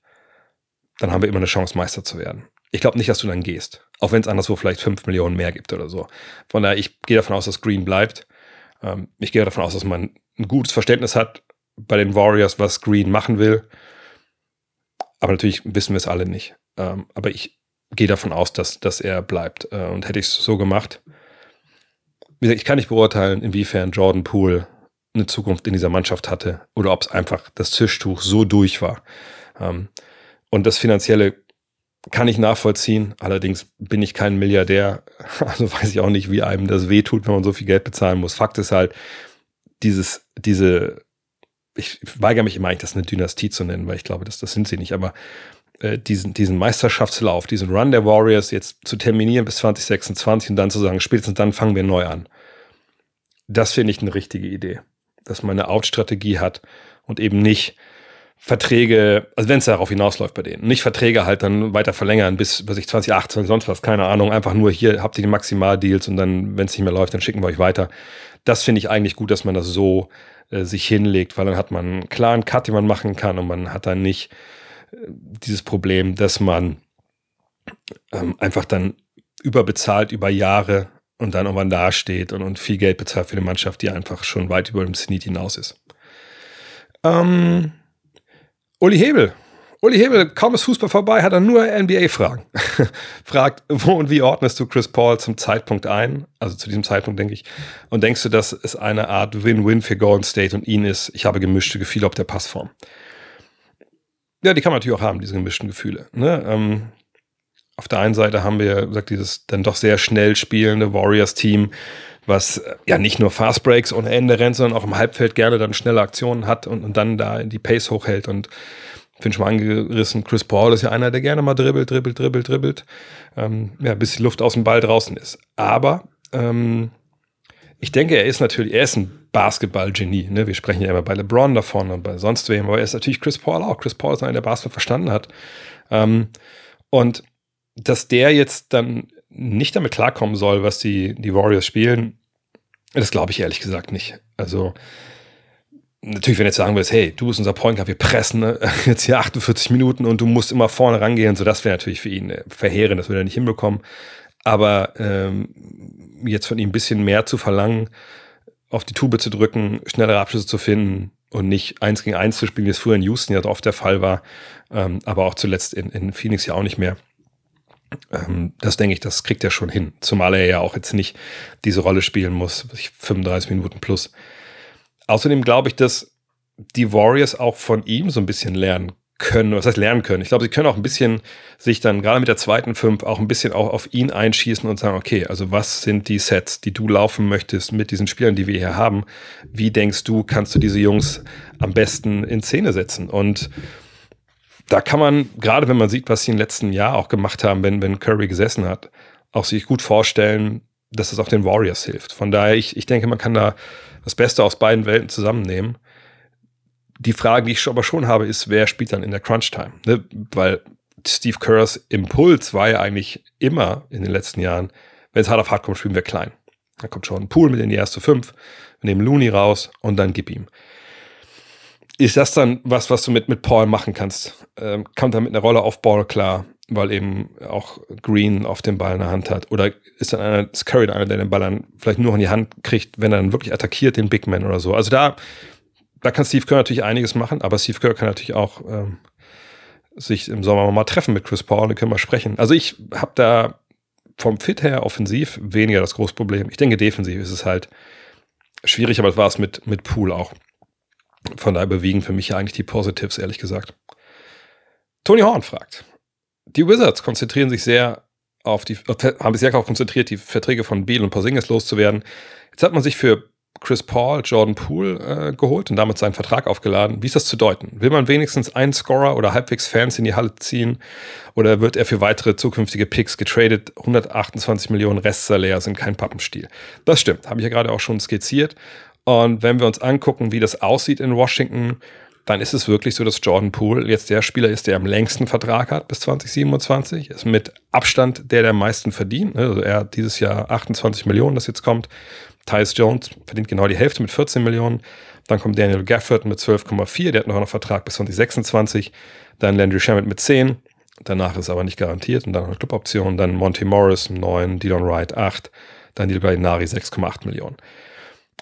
dann haben wir immer eine Chance, Meister zu werden. Ich glaube nicht, dass du dann gehst. Auch wenn es anderswo vielleicht 5 Millionen mehr gibt oder so. Von daher, ich gehe davon aus, dass Green bleibt. Ähm, ich gehe davon aus, dass man ein gutes Verständnis hat bei den Warriors, was Green machen will. Aber natürlich wissen wir es alle nicht. Ähm, aber ich gehe davon aus, dass, dass er bleibt. Äh, und hätte ich es so gemacht, wie gesagt, ich kann nicht beurteilen, inwiefern Jordan Poole eine Zukunft in dieser Mannschaft hatte oder ob es einfach das Tischtuch so durch war. Ähm, und das Finanzielle kann ich nachvollziehen. Allerdings bin ich kein Milliardär. Also weiß ich auch nicht, wie einem das wehtut, wenn man so viel Geld bezahlen muss. Fakt ist halt, dieses, diese, ich weigere mich immer eigentlich, das eine Dynastie zu nennen, weil ich glaube, das, das sind sie nicht. Aber äh, diesen, diesen Meisterschaftslauf, diesen Run der Warriors jetzt zu terminieren bis 2026 und dann zu sagen, spätestens dann fangen wir neu an. Das finde ich eine richtige Idee. Dass man eine Out-Strategie hat und eben nicht Verträge, also wenn es darauf hinausläuft bei denen, nicht Verträge halt dann weiter verlängern bis, bis ich 2018, sonst was, keine Ahnung, einfach nur hier habt ihr die Maximaldeals und dann, wenn es nicht mehr läuft, dann schicken wir euch weiter. Das finde ich eigentlich gut, dass man das so äh, sich hinlegt, weil dann hat man einen klaren Cut, den man machen kann und man hat dann nicht dieses Problem, dass man ähm, einfach dann überbezahlt über Jahre und dann irgendwann dasteht und, und viel Geld bezahlt für eine Mannschaft, die einfach schon weit über dem Zenit hinaus ist. Ähm, Uli Hebel. Uli Hebel, kaum ist Fußball vorbei, hat er nur NBA-Fragen. Fragt, wo und wie ordnest du Chris Paul zum Zeitpunkt ein? Also zu diesem Zeitpunkt, denke ich. Und denkst du, dass es eine Art Win-Win für Golden State und ihn ist? Ich habe gemischte Gefühle auf der Passform. Ja, die kann man natürlich auch haben, diese gemischten Gefühle. Ne? Ähm, auf der einen Seite haben wir, gesagt, dieses dann doch sehr schnell spielende Warriors-Team, was äh, ja nicht nur Fast Breaks ohne Ende rennt, sondern auch im Halbfeld gerne dann schnelle Aktionen hat und, und dann da die Pace hochhält. Und ich bin schon mal angerissen, Chris Paul ist ja einer, der gerne mal dribbelt, dribbelt, dribbelt, dribbelt, ähm, ja, bis die Luft aus dem Ball draußen ist. Aber ähm, ich denke, er ist natürlich, er ist ein Basketball-Genie. Ne? Wir sprechen ja immer bei LeBron davon und bei sonst wem, aber er ist natürlich Chris Paul auch. Chris Paul ist einer, der Basketball verstanden hat. Ähm, und dass der jetzt dann nicht damit klarkommen soll, was die, die Warriors spielen, das glaube ich ehrlich gesagt nicht. Also, natürlich, wenn du jetzt sagen würdest, hey, du bist unser Point Guard, wir pressen ne? jetzt hier 48 Minuten und du musst immer vorne rangehen, so das wäre natürlich für ihn äh, verheerend, das würde er nicht hinbekommen. Aber ähm, jetzt von ihm ein bisschen mehr zu verlangen, auf die Tube zu drücken, schnellere Abschlüsse zu finden und nicht eins gegen eins zu spielen, wie es früher in Houston ja oft der Fall war, ähm, aber auch zuletzt in, in Phoenix ja auch nicht mehr. Ähm, das denke ich, das kriegt er schon hin. Zumal er ja auch jetzt nicht diese Rolle spielen muss, 35 Minuten plus. Außerdem glaube ich, dass die Warriors auch von ihm so ein bisschen lernen können, was heißt lernen können. Ich glaube, sie können auch ein bisschen sich dann gerade mit der zweiten Fünf auch ein bisschen auch auf ihn einschießen und sagen, okay, also was sind die Sets, die du laufen möchtest mit diesen Spielern, die wir hier haben? Wie denkst du, kannst du diese Jungs am besten in Szene setzen? Und da kann man, gerade wenn man sieht, was sie im letzten Jahr auch gemacht haben, wenn, wenn Curry gesessen hat, auch sich gut vorstellen, dass es auch den Warriors hilft. Von daher, ich, ich denke, man kann da das Beste aus beiden Welten zusammennehmen. Die Frage, die ich aber schon habe, ist, wer spielt dann in der Crunch-Time? Ne? Weil Steve Kerrs Impuls war ja eigentlich immer in den letzten Jahren, wenn es hart auf hart kommt, spielen wir klein. Da kommt schon ein Pool mit in die erste Fünf, wir nehmen Looney raus und dann gib ihm. ist das dann was, was du mit, mit Paul machen kannst? Ähm, kommt er mit einer Rolle auf Ball klar, weil eben auch Green auf dem Ball in der Hand hat? Oder ist dann einer, ist Curry einer, der den Ball dann vielleicht nur in die Hand kriegt, wenn er dann wirklich attackiert, den Big Man oder so? Also da, da kann Steve Kerr natürlich einiges machen, aber Steve Kerr kann natürlich auch ähm, sich im Sommer mal treffen mit Chris Paul und können mal sprechen. Also ich habe da vom Fit her offensiv weniger das große Problem. Ich denke, defensiv ist es halt schwierig, aber es war es mit, mit Pool auch. Von daher bewegen für mich ja eigentlich die Positives, ehrlich gesagt. Tony Horn fragt. Die Wizards konzentrieren sich sehr auf die, haben sich sehr darauf konzentriert, die Verträge von Beal und Porzingis loszuwerden. Jetzt hat man sich für Chris Paul, Jordan Poole äh, geholt und damit seinen Vertrag aufgeladen. Wie ist das zu deuten? Will man wenigstens einen Scorer oder halbwegs Fans in die Halle ziehen? Oder wird er für weitere zukünftige Picks getradet? 128 Millionen Restsalär sind kein Pappenstiel. Das stimmt, habe ich ja gerade auch schon skizziert. Und wenn wir uns angucken, wie das aussieht in Washington, dann ist es wirklich so, dass Jordan Poole jetzt der Spieler ist, der am längsten Vertrag hat bis 2027. Ist mit Abstand der, der am meisten verdient. Also er hat dieses Jahr 28 Millionen, das jetzt kommt. Tyus Jones verdient genau die Hälfte mit 14 Millionen. Dann kommt Daniel Gafford mit 12,4, der hat noch einen Vertrag bis 2026. Dann Landry Shamet mit 10. Danach ist aber nicht garantiert und dann noch eine Cluboption. Dann Monty Morris 9, Dylan Wright 8, dann die Nari 6,8 Millionen.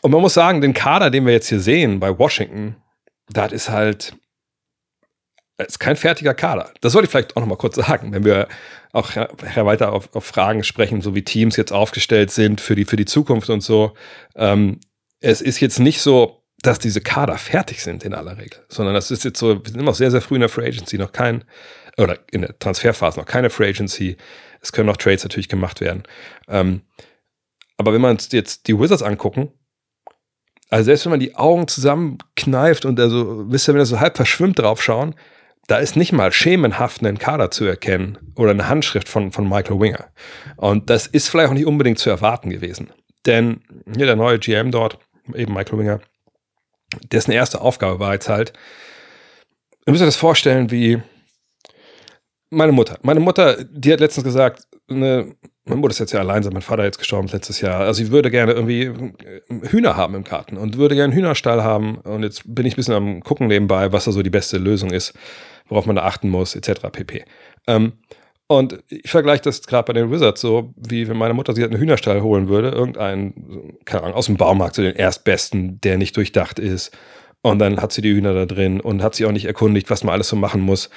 Und man muss sagen, den Kader, den wir jetzt hier sehen bei Washington, das ist halt, ist kein fertiger Kader. Das sollte ich vielleicht auch noch mal kurz sagen, wenn wir auch weiter auf, auf, Fragen sprechen, so wie Teams jetzt aufgestellt sind für die, für die Zukunft und so. Ähm, es ist jetzt nicht so, dass diese Kader fertig sind in aller Regel, sondern das ist jetzt so, wir sind immer noch sehr, sehr früh in der Free Agency, noch kein, oder in der Transferphase noch keine Free Agency. Es können noch Trades natürlich gemacht werden. Ähm, aber wenn wir uns jetzt die Wizards angucken, also selbst wenn man die Augen zusammenkneift und also, wisst ihr, wenn ihr so halb verschwimmt drauf schauen, da ist nicht mal schemenhaft ein Kader zu erkennen oder eine Handschrift von, von Michael Winger. Und das ist vielleicht auch nicht unbedingt zu erwarten gewesen. Denn hier der neue GM dort, eben Michael Winger, dessen erste Aufgabe war jetzt halt, ihr müsst euch das vorstellen wie meine Mutter. Meine Mutter, die hat letztens gesagt, eine meine Mutter ist jetzt ja allein, mein Vater jetzt gestorben letztes Jahr. Also ich würde gerne irgendwie äh, Hühner haben im Garten und würde gerne einen Hühnerstall haben. Und jetzt bin ich ein bisschen am gucken nebenbei, was da so die beste Lösung ist, worauf man da achten muss, etc. pp. Ähm, und ich vergleiche das gerade bei den Wizards so, wie wenn meine Mutter sich halt einen Hühnerstall holen würde, irgendeinen, keine Ahnung, aus dem Baumarkt, so den erstbesten, der nicht durchdacht ist. Und dann hat sie die Hühner da drin und hat sich auch nicht erkundigt, was man alles so machen muss.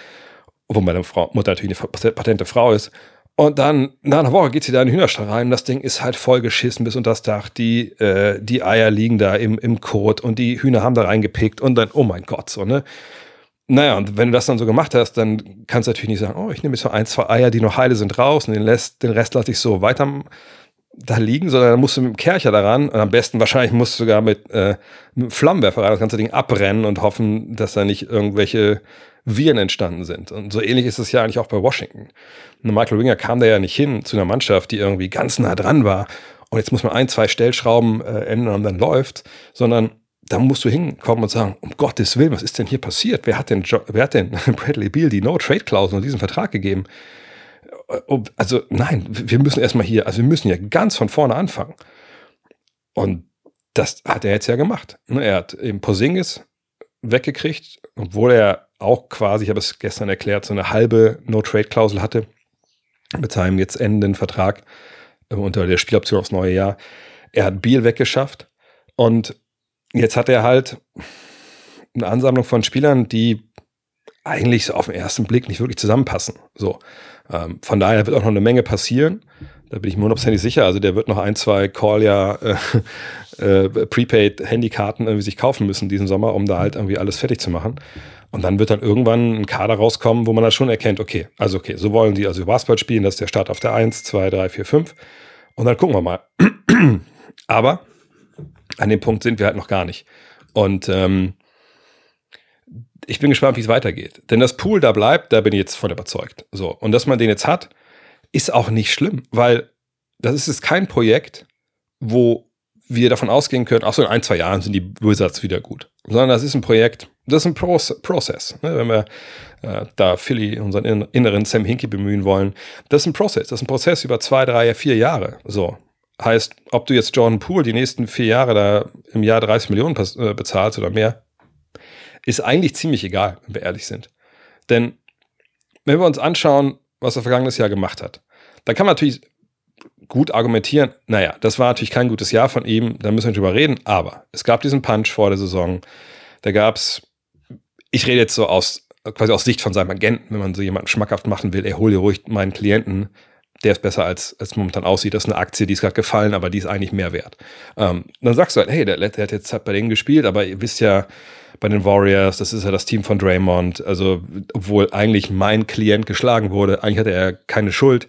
Obwohl meine Frau, Mutter natürlich eine patente Frau ist. Und dann, nach einer Woche geht sie da in den Hühnerstall rein. Das Ding ist halt voll geschissen bis unter das Dach. Die, äh, die Eier liegen da im, im Kot und die Hühner haben da reingepickt und dann, oh mein Gott, so, ne? Naja, und wenn du das dann so gemacht hast, dann kannst du natürlich nicht sagen, oh, ich nehme jetzt so ein, zwei Eier, die noch heile sind, raus und den, Rest, den Rest lasse ich so weiter da liegen, sondern dann musst du mit dem Kercher daran und am besten wahrscheinlich musst du sogar mit, äh, mit einem Flammenwerfer das ganze Ding abbrennen und hoffen, dass da nicht irgendwelche Viren entstanden sind. Und so ähnlich ist es ja eigentlich auch bei Washington. Und Michael Winger kam da ja nicht hin zu einer Mannschaft, die irgendwie ganz nah dran war. Und jetzt muss man ein, zwei Stellschrauben äh, ändern und dann läuft, sondern da musst du hinkommen und sagen, um Gottes Willen, was ist denn hier passiert? Wer hat denn, jo wer hat denn Bradley Beal die No-Trade-Klausel und diesen Vertrag gegeben? Äh, also nein, wir müssen erstmal hier, also wir müssen ja ganz von vorne anfangen. Und das hat er jetzt ja gemacht. Ne, er hat eben Posingis weggekriegt, obwohl er auch quasi, ich habe es gestern erklärt, so eine halbe No-Trade-Klausel hatte mit seinem jetzt endenden Vertrag äh, unter der Spieloption aufs neue Jahr. Er hat Biel weggeschafft und jetzt hat er halt eine Ansammlung von Spielern, die eigentlich so auf den ersten Blick nicht wirklich zusammenpassen. So. Ähm, von daher wird auch noch eine Menge passieren. Da bin ich mir hundertprozentig sicher. Also der wird noch ein, zwei Call ja äh, äh, Prepaid-Handykarten irgendwie sich kaufen müssen diesen Sommer, um da halt irgendwie alles fertig zu machen. Und dann wird dann irgendwann ein Kader rauskommen, wo man dann schon erkennt, okay, also okay, so wollen die also Basketball spielen, das ist der Start auf der 1, 2, 3, 4, 5. Und dann gucken wir mal. Aber an dem Punkt sind wir halt noch gar nicht. Und ähm, ich bin gespannt, wie es weitergeht. Denn das Pool da bleibt, da bin ich jetzt von überzeugt. So. Und dass man den jetzt hat, ist auch nicht schlimm, weil das ist jetzt kein Projekt, wo wir davon ausgehen können, ach so, in ein, zwei Jahren sind die Wizards wieder gut. Sondern das ist ein Projekt, das ist ein Pro Prozess. Ne? Wenn wir äh, da Philly, unseren inneren Sam Hinkie bemühen wollen, das ist ein Prozess. Das ist ein Prozess über zwei, drei, vier Jahre. So. Heißt, ob du jetzt Jordan Poole die nächsten vier Jahre da im Jahr 30 Millionen äh, bezahlst oder mehr, ist eigentlich ziemlich egal, wenn wir ehrlich sind. Denn wenn wir uns anschauen, was er vergangenes Jahr gemacht hat, dann kann man natürlich gut argumentieren, naja, das war natürlich kein gutes Jahr von ihm, da müssen wir nicht drüber reden, aber es gab diesen Punch vor der Saison, da gab es, ich rede jetzt so aus, quasi aus Sicht von seinem Agenten, wenn man so jemanden schmackhaft machen will, er hol dir ruhig meinen Klienten, der ist besser als es momentan aussieht. Das ist eine Aktie, die ist gerade gefallen, aber die ist eigentlich mehr wert. Ähm, dann sagst du halt, hey, der, der hat jetzt halt bei denen gespielt, aber ihr wisst ja, bei den Warriors, das ist ja das Team von Draymond. Also, obwohl eigentlich mein Klient geschlagen wurde, eigentlich hatte er keine Schuld.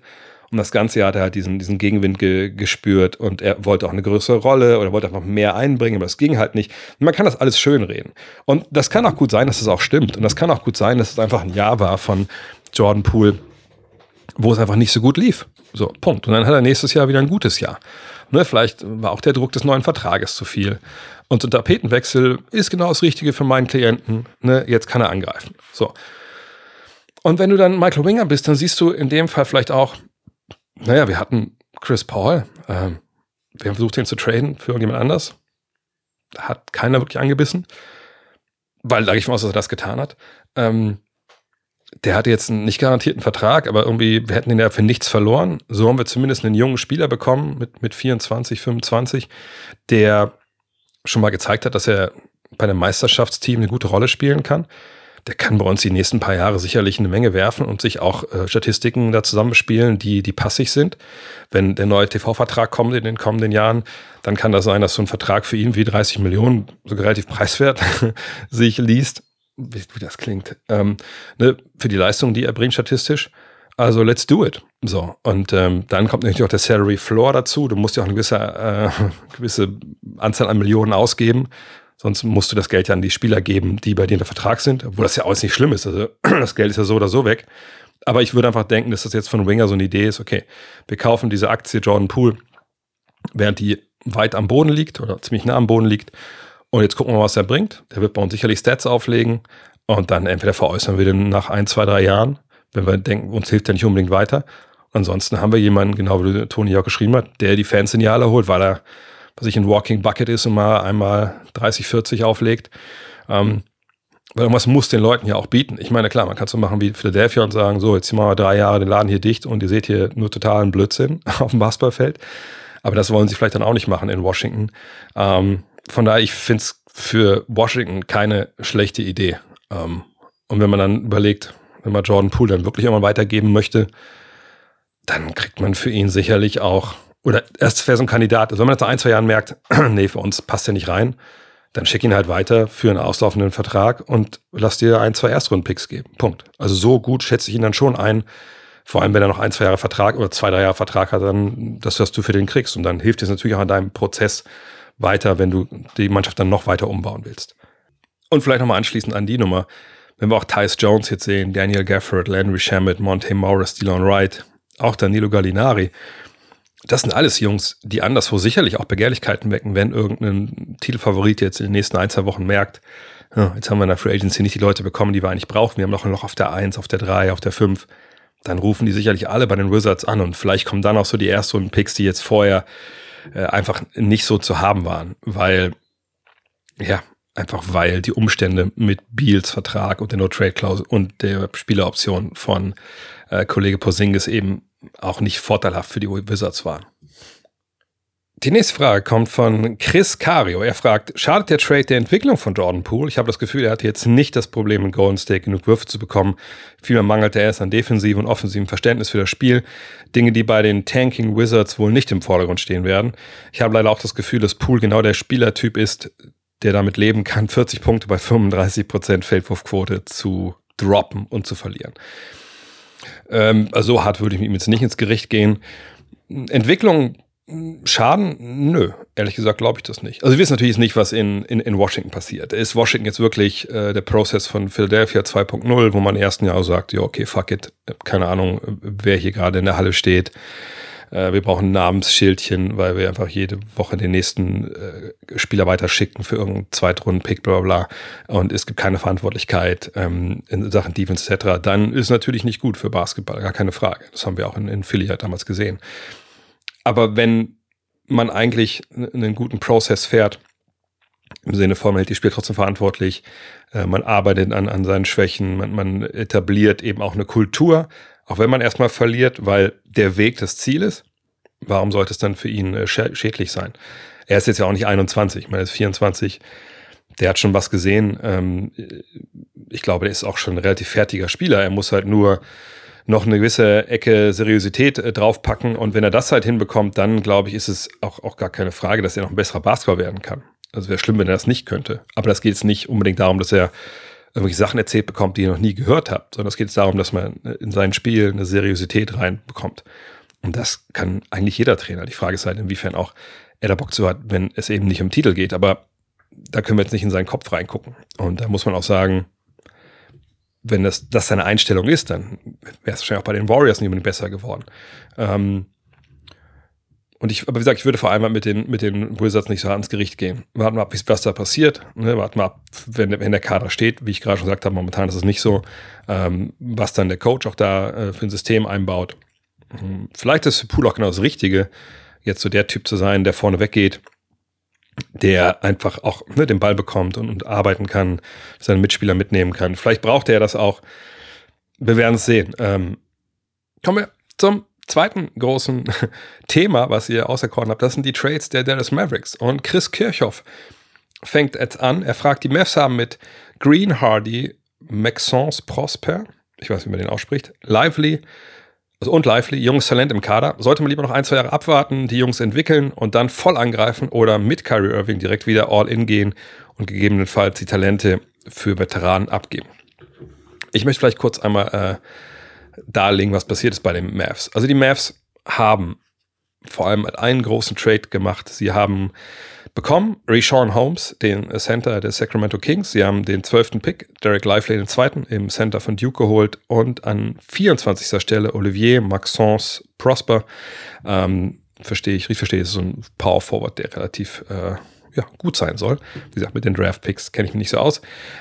Und das ganze Jahr hat er halt diesen, diesen Gegenwind ge, gespürt und er wollte auch eine größere Rolle oder wollte einfach mehr einbringen, aber es ging halt nicht. Man kann das alles schönreden. Und das kann auch gut sein, dass es das auch stimmt. Und das kann auch gut sein, dass es einfach ein Jahr war von Jordan Poole, wo es einfach nicht so gut lief. So, Punkt. Und dann hat er nächstes Jahr wieder ein gutes Jahr. Ne, vielleicht war auch der Druck des neuen Vertrages zu viel. Und so ein Tapetenwechsel ist genau das Richtige für meinen Klienten. Ne, jetzt kann er angreifen. So. Und wenn du dann Michael Winger bist, dann siehst du in dem Fall vielleicht auch, naja, wir hatten Chris Paul. Ähm, wir haben versucht, ihn zu traden für irgendjemand anders. Hat keiner wirklich angebissen. Weil, da gehe ich von aus, dass er das getan hat. Ähm, der hatte jetzt einen nicht garantierten Vertrag, aber irgendwie, wir hätten ihn ja für nichts verloren. So haben wir zumindest einen jungen Spieler bekommen mit, mit 24, 25, der schon mal gezeigt hat, dass er bei einem Meisterschaftsteam eine gute Rolle spielen kann der kann bei uns die nächsten paar Jahre sicherlich eine Menge werfen und sich auch äh, Statistiken da zusammenspielen, die, die passig sind. Wenn der neue TV-Vertrag kommt in den kommenden Jahren, dann kann das sein, dass so ein Vertrag für ihn wie 30 Millionen, so relativ preiswert, sich liest. Wie, wie das klingt. Ähm, ne, für die Leistung, die er bringt statistisch. Also let's do it. So, und ähm, dann kommt natürlich auch der Salary Floor dazu. Du musst ja auch eine gewisse, äh, gewisse Anzahl an Millionen ausgeben. Sonst musst du das Geld ja an die Spieler geben, die bei dir der Vertrag sind, obwohl das ja alles nicht schlimm ist. Also das Geld ist ja so oder so weg. Aber ich würde einfach denken, dass das jetzt von Winger so eine Idee ist, okay, wir kaufen diese Aktie Jordan Poole, während die weit am Boden liegt oder ziemlich nah am Boden liegt. Und jetzt gucken wir mal, was er bringt. Der wird bei uns sicherlich Stats auflegen und dann entweder veräußern wir den nach ein, zwei, drei Jahren, wenn wir denken, uns hilft der nicht unbedingt weiter. Ansonsten haben wir jemanden, genau wie Toni auch geschrieben hat, der die Fans in die Halle holt, weil er was ich ein Walking Bucket ist und mal einmal 30, 40 auflegt. Ähm, weil irgendwas muss den Leuten ja auch bieten. Ich meine, klar, man kann so machen wie Philadelphia und sagen, so, jetzt machen wir drei Jahre den Laden hier dicht und ihr seht hier nur totalen Blödsinn auf dem Basketballfeld. Aber das wollen sie vielleicht dann auch nicht machen in Washington. Ähm, von daher, ich finde es für Washington keine schlechte Idee. Ähm, und wenn man dann überlegt, wenn man Jordan Poole dann wirklich einmal weitergeben möchte, dann kriegt man für ihn sicherlich auch oder erst wäre so ein Kandidat, also wenn man nach ein, zwei Jahren merkt, nee, für uns passt der nicht rein, dann schick ihn halt weiter für einen auslaufenden Vertrag und lass dir ein, zwei Erstrunden-Picks geben. Punkt. Also so gut schätze ich ihn dann schon ein, vor allem wenn er noch ein, zwei Jahre Vertrag oder zwei, drei Jahre Vertrag hat, dann das, was du für den kriegst. Und dann hilft es natürlich auch an deinem Prozess weiter, wenn du die Mannschaft dann noch weiter umbauen willst. Und vielleicht nochmal anschließend an die Nummer, wenn wir auch Tyce Jones jetzt sehen, Daniel Gafford, Landry Shamet, Monte Morris, Dylan Wright, auch Danilo Gallinari, das sind alles Jungs, die anderswo sicherlich auch Begehrlichkeiten wecken, wenn irgendein Titelfavorit jetzt in den nächsten ein, zwei Wochen merkt, ja, jetzt haben wir in der Free Agency nicht die Leute bekommen, die wir eigentlich brauchen. Wir haben noch ein Loch auf der 1, auf der 3, auf der 5. Dann rufen die sicherlich alle bei den Wizards an und vielleicht kommen dann auch so die ersten Picks, die jetzt vorher äh, einfach nicht so zu haben waren, weil, ja, einfach weil die Umstände mit Beals Vertrag und der No-Trade-Klausel und der Spieleroption von äh, Kollege Posingis eben auch nicht vorteilhaft für die Wizards waren. Die nächste Frage kommt von Chris Cario. Er fragt, schadet der Trade der Entwicklung von Jordan Poole? Ich habe das Gefühl, er hat jetzt nicht das Problem, in Golden State genug Würfe zu bekommen. Vielmehr mangelt er erst an defensiven und offensiven Verständnis für das Spiel. Dinge, die bei den Tanking Wizards wohl nicht im Vordergrund stehen werden. Ich habe leider auch das Gefühl, dass Poole genau der Spielertyp ist, der damit leben kann, 40 Punkte bei 35% Feldwurfquote zu droppen und zu verlieren. Ähm, also so hart würde ich mit ihm jetzt nicht ins Gericht gehen. Entwicklung Schaden? Nö, ehrlich gesagt glaube ich das nicht. Also wir wissen natürlich nicht, was in, in, in Washington passiert. Ist Washington jetzt wirklich äh, der Prozess von Philadelphia 2.0, wo man im ersten Jahr sagt, ja okay, fuck it, keine Ahnung, wer hier gerade in der Halle steht. Äh, wir brauchen ein Namensschildchen, weil wir einfach jede Woche den nächsten äh, Spieler weiterschicken für irgendeinen Zweitrunden-Pick, bla bla bla. Und es gibt keine Verantwortlichkeit ähm, in Sachen Defense etc. Dann ist natürlich nicht gut für Basketball, gar keine Frage. Das haben wir auch in, in Philly halt damals gesehen. Aber wenn man eigentlich einen guten Prozess fährt, Im Sinne von, man hält die Spieler trotzdem verantwortlich, äh, man arbeitet an, an seinen Schwächen, man, man etabliert eben auch eine Kultur, auch wenn man erstmal verliert, weil der Weg das Ziel ist. Warum sollte es dann für ihn äh, schädlich sein? Er ist jetzt ja auch nicht 21, ich meine, er ist 24. Der hat schon was gesehen. Ähm, ich glaube, der ist auch schon ein relativ fertiger Spieler. Er muss halt nur noch eine gewisse Ecke Seriosität äh, draufpacken. Und wenn er das halt hinbekommt, dann glaube ich, ist es auch, auch gar keine Frage, dass er noch ein besserer Basketball werden kann. Also wäre schlimm, wenn er das nicht könnte. Aber das geht jetzt nicht unbedingt darum, dass er irgendwelche Sachen erzählt bekommt, die ihr noch nie gehört habt, sondern es geht darum, dass man in sein Spiel eine Seriosität reinbekommt. Und das kann eigentlich jeder Trainer. Die Frage ist halt, inwiefern auch er da Bock zu hat, wenn es eben nicht um Titel geht. Aber da können wir jetzt nicht in seinen Kopf reingucken. Und da muss man auch sagen, wenn das, das seine Einstellung ist, dann wäre es wahrscheinlich auch bei den Warriors nicht unbedingt besser geworden. Ähm, und ich, aber wie gesagt, ich würde vor allem mit den, mit den Wizards nicht so ans Gericht gehen. Warten wir ab, was da passiert. Ne? Warten wir ab, wenn, wenn der Kader steht. Wie ich gerade schon gesagt habe, momentan ist es nicht so. Ähm, was dann der Coach auch da äh, für ein System einbaut. Hm, vielleicht ist für Pool auch genau das Richtige, jetzt so der Typ zu sein, der vorne weggeht der einfach auch ne, den Ball bekommt und, und, arbeiten kann, seine Mitspieler mitnehmen kann. Vielleicht braucht er das auch. Wir werden es sehen. Ähm, kommen wir zum zweiten großen Thema, was ihr auserkoren habt. Das sind die Trades der Dallas Mavericks. Und Chris Kirchhoff fängt jetzt an. Er fragt, die Mavs haben mit Green Hardy, Maxence Prosper, ich weiß, wie man den ausspricht, Lively, und Lively, junges Talent im Kader. Sollte man lieber noch ein, zwei Jahre abwarten, die Jungs entwickeln und dann voll angreifen oder mit Kyrie Irving direkt wieder all in gehen und gegebenenfalls die Talente für Veteranen abgeben. Ich möchte vielleicht kurz einmal äh, darlegen, was passiert ist bei den Mavs. Also die Mavs haben vor allem einen großen Trade gemacht. Sie haben bekommen. Rishon Holmes, den Center der Sacramento Kings. Sie haben den 12. Pick, Derek Lively den zweiten im Center von Duke geholt und an 24. Stelle Olivier Maxence Prosper. Ähm, verstehe ich, ich verstehe, ist so ein Power Forward, der relativ äh, ja, gut sein soll. Wie gesagt, mit den Draft Picks kenne ich mich nicht so aus.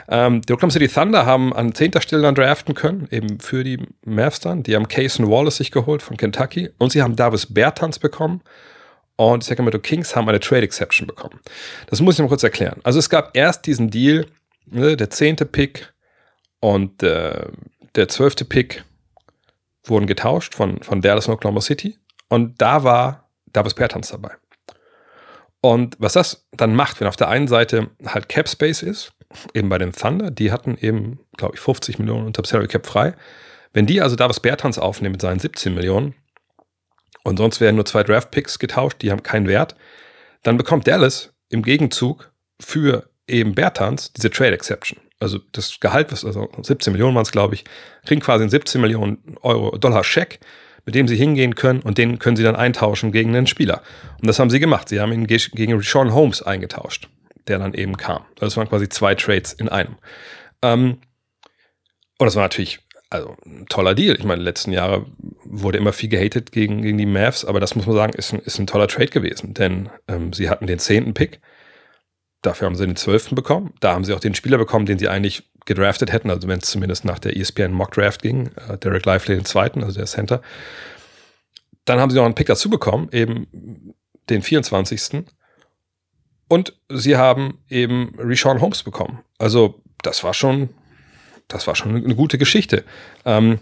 Ähm, die Oklahoma City Thunder haben an 10. Stelle dann draften können, eben für die Mavs dann. Die haben Cason Wallace sich geholt von Kentucky und sie haben Davis Bertans bekommen und die Sacramento Kings haben eine Trade Exception bekommen. Das muss ich noch kurz erklären. Also es gab erst diesen Deal, ne, der zehnte Pick und äh, der zwölfte Pick wurden getauscht von, von Dallas und Oklahoma City. Und da war Davis Bertans dabei. Und was das dann macht, wenn auf der einen Seite halt Cap Space ist, eben bei den Thunder, die hatten eben, glaube ich, 50 Millionen unter Salary Cap frei. Wenn die also Davis Bertans aufnehmen mit seinen 17 Millionen, und sonst werden nur zwei Draft-Picks getauscht, die haben keinen Wert, dann bekommt Dallas im Gegenzug für eben Bertans diese Trade Exception. Also das Gehalt, was also 17 Millionen waren es, glaube ich, kriegen quasi einen 17 Millionen Euro Dollar Scheck, mit dem sie hingehen können und den können sie dann eintauschen gegen einen Spieler. Und das haben sie gemacht. Sie haben ihn gegen Sean Holmes eingetauscht, der dann eben kam. Das waren quasi zwei Trades in einem. Ähm, und das war natürlich also ein toller Deal. Ich meine, letzten Jahre wurde immer viel gehatet gegen, gegen die Mavs, aber das muss man sagen, ist ein, ist ein toller Trade gewesen, denn ähm, sie hatten den zehnten Pick, dafür haben sie den zwölften bekommen, da haben sie auch den Spieler bekommen, den sie eigentlich gedraftet hätten, also wenn es zumindest nach der ESPN Mock Draft ging, äh, Derek Lively den zweiten, also der Center. Dann haben sie noch einen Pick dazu bekommen, eben den 24. Und sie haben eben Rishon Holmes bekommen. Also das war schon das war schon eine gute Geschichte. Ähm,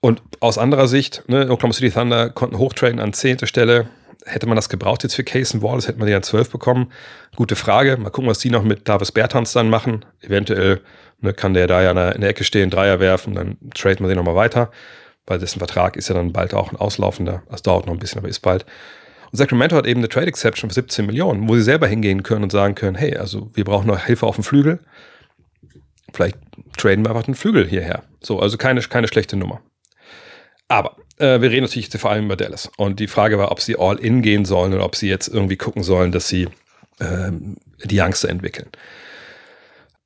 und aus anderer Sicht, ne, Oklahoma City Thunder konnten hochtraden an zehnte Stelle. Hätte man das gebraucht jetzt für Case Wallace, hätte man die an zwölf bekommen. Gute Frage. Mal gucken, was die noch mit Davis Bertans dann machen. Eventuell ne, kann der da ja in der Ecke stehen, Dreier werfen, dann traden wir den nochmal weiter, weil dessen Vertrag ist ja dann bald auch ein auslaufender. Das dauert noch ein bisschen, aber ist bald. Und Sacramento hat eben eine Trade Exception für 17 Millionen, wo sie selber hingehen können und sagen können, hey, also wir brauchen noch Hilfe auf dem Flügel. Vielleicht traden wir einfach den Flügel hierher. So, also keine, keine schlechte Nummer. Aber äh, wir reden natürlich vor allem über Dallas. Und die Frage war, ob sie all in gehen sollen oder ob sie jetzt irgendwie gucken sollen, dass sie ähm, die Youngster entwickeln.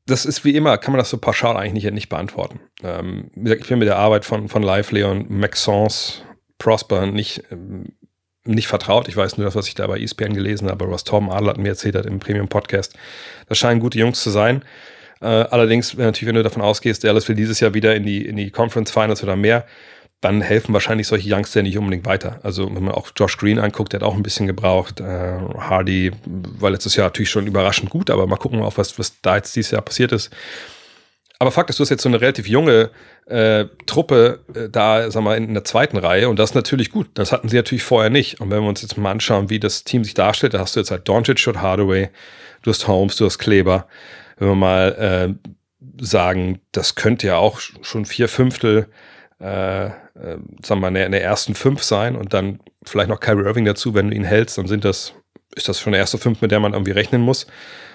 Das ist wie immer, kann man das so pauschal eigentlich nicht, nicht beantworten. Ähm, wie gesagt, ich bin mit der Arbeit von, von Lively und Maxence Prosper nicht, ähm, nicht vertraut. Ich weiß nur das, was ich da bei ESPN gelesen habe, was Tom Adler hat mir erzählt hat im Premium-Podcast. Das scheinen gute Jungs zu sein. Äh, allerdings, natürlich, wenn du davon ausgehst, Dallas will dieses Jahr wieder in die, in die Conference Finals oder mehr, dann helfen wahrscheinlich solche Youngster nicht unbedingt weiter. Also wenn man auch Josh Green anguckt, der hat auch ein bisschen gebraucht. Äh, Hardy war letztes Jahr natürlich schon überraschend gut, aber mal gucken auch, was, was da jetzt dieses Jahr passiert ist. Aber Fakt ist, du hast jetzt so eine relativ junge äh, Truppe äh, da, sag mal, in, in der zweiten Reihe und das ist natürlich gut. Das hatten sie natürlich vorher nicht. Und wenn wir uns jetzt mal anschauen, wie das Team sich darstellt, da hast du jetzt halt Doncic und Hardaway, du hast Holmes, du hast Kleber. Wenn wir mal äh, sagen, das könnte ja auch schon vier Fünftel äh, äh, sagen wir mal, in der ersten fünf sein und dann vielleicht noch Kyrie Irving dazu, wenn du ihn hältst, dann sind das, ist das schon der erste fünf, mit der man irgendwie rechnen muss.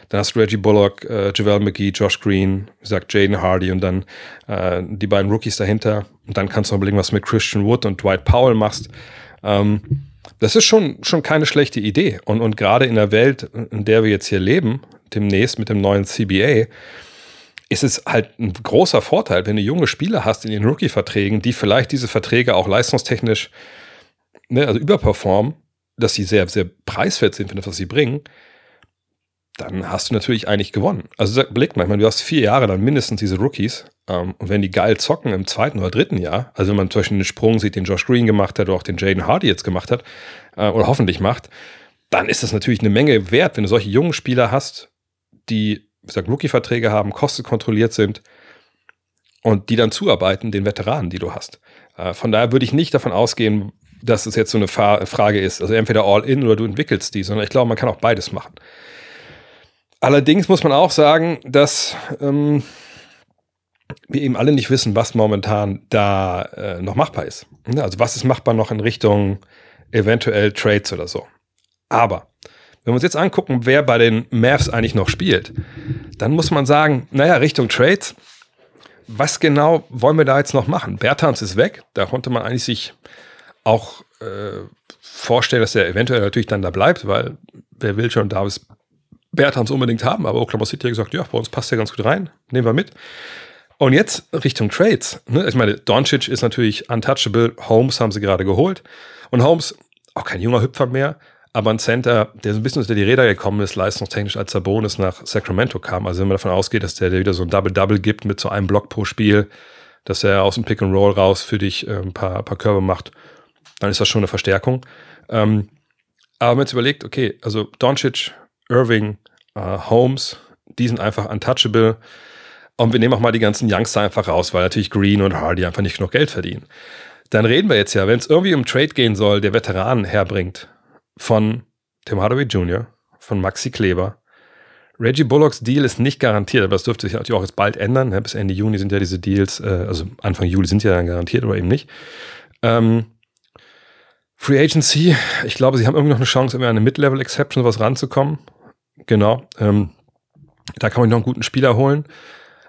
Dann hast du Reggie Bullock, äh, JaVale McGee, Josh Green, wie gesagt, Jaden Hardy und dann äh, die beiden Rookies dahinter. Und dann kannst du noch überlegen, was du mit Christian Wood und Dwight Powell machst. Ähm, das ist schon, schon keine schlechte Idee. Und, und gerade in der Welt, in der wir jetzt hier leben, demnächst mit dem neuen CBA, ist es halt ein großer Vorteil, wenn du junge Spieler hast in den Rookie-Verträgen, die vielleicht diese Verträge auch leistungstechnisch ne, also überperformen, dass sie sehr, sehr preiswert sind für das, was sie bringen, dann hast du natürlich eigentlich gewonnen. Also blick mal, ich meine, du hast vier Jahre dann mindestens diese Rookies ähm, und wenn die geil zocken im zweiten oder dritten Jahr, also wenn man zum Beispiel den Sprung sieht, den Josh Green gemacht hat oder auch den Jaden Hardy jetzt gemacht hat äh, oder hoffentlich macht, dann ist das natürlich eine Menge wert, wenn du solche jungen Spieler hast, die Rookie-Verträge haben, kostenkontrolliert sind und die dann zuarbeiten, den Veteranen, die du hast. Äh, von daher würde ich nicht davon ausgehen, dass es jetzt so eine Frage ist, also entweder all in oder du entwickelst die, sondern ich glaube, man kann auch beides machen. Allerdings muss man auch sagen, dass ähm, wir eben alle nicht wissen, was momentan da äh, noch machbar ist. Also was ist machbar noch in Richtung eventuell Trades oder so. Aber wenn wir uns jetzt angucken, wer bei den Mavs eigentlich noch spielt, dann muss man sagen, naja, Richtung Trades, was genau wollen wir da jetzt noch machen? Bertans ist weg, da konnte man eigentlich sich auch äh, vorstellen, dass er eventuell natürlich dann da bleibt, weil wer will schon Davis Bertans unbedingt haben, aber Oklahoma City hat gesagt, ja, bei uns passt der ganz gut rein, nehmen wir mit. Und jetzt Richtung Trades. Ne? Ich meine, Doncic ist natürlich untouchable, Holmes haben sie gerade geholt und Holmes, auch kein junger Hüpfer mehr, aber ein Center, der so ein bisschen unter die Räder gekommen ist, leistungstechnisch als Sabonis nach Sacramento kam. Also wenn man davon ausgeht, dass der, der wieder so ein Double-Double gibt mit so einem Block pro Spiel, dass er aus dem Pick and Roll raus für dich äh, ein paar, paar Körbe macht, dann ist das schon eine Verstärkung. Ähm, aber wenn man jetzt überlegt, okay, also Doncic, Irving, äh, Holmes, die sind einfach untouchable. Und wir nehmen auch mal die ganzen Youngster einfach raus, weil natürlich Green und Hardy einfach nicht genug Geld verdienen. Dann reden wir jetzt ja, wenn es irgendwie um Trade gehen soll, der Veteranen herbringt, von Tim Hardaway Jr., von Maxi Kleber. Reggie Bullocks Deal ist nicht garantiert, aber das dürfte sich natürlich auch jetzt bald ändern. Ne? Bis Ende Juni sind ja diese Deals, äh, also Anfang Juli sind ja dann garantiert oder eben nicht. Ähm, Free Agency, ich glaube, sie haben irgendwie noch eine Chance, irgendwie eine Mid-Level-Exception sowas ranzukommen. Genau. Ähm, da kann man noch einen guten Spieler holen.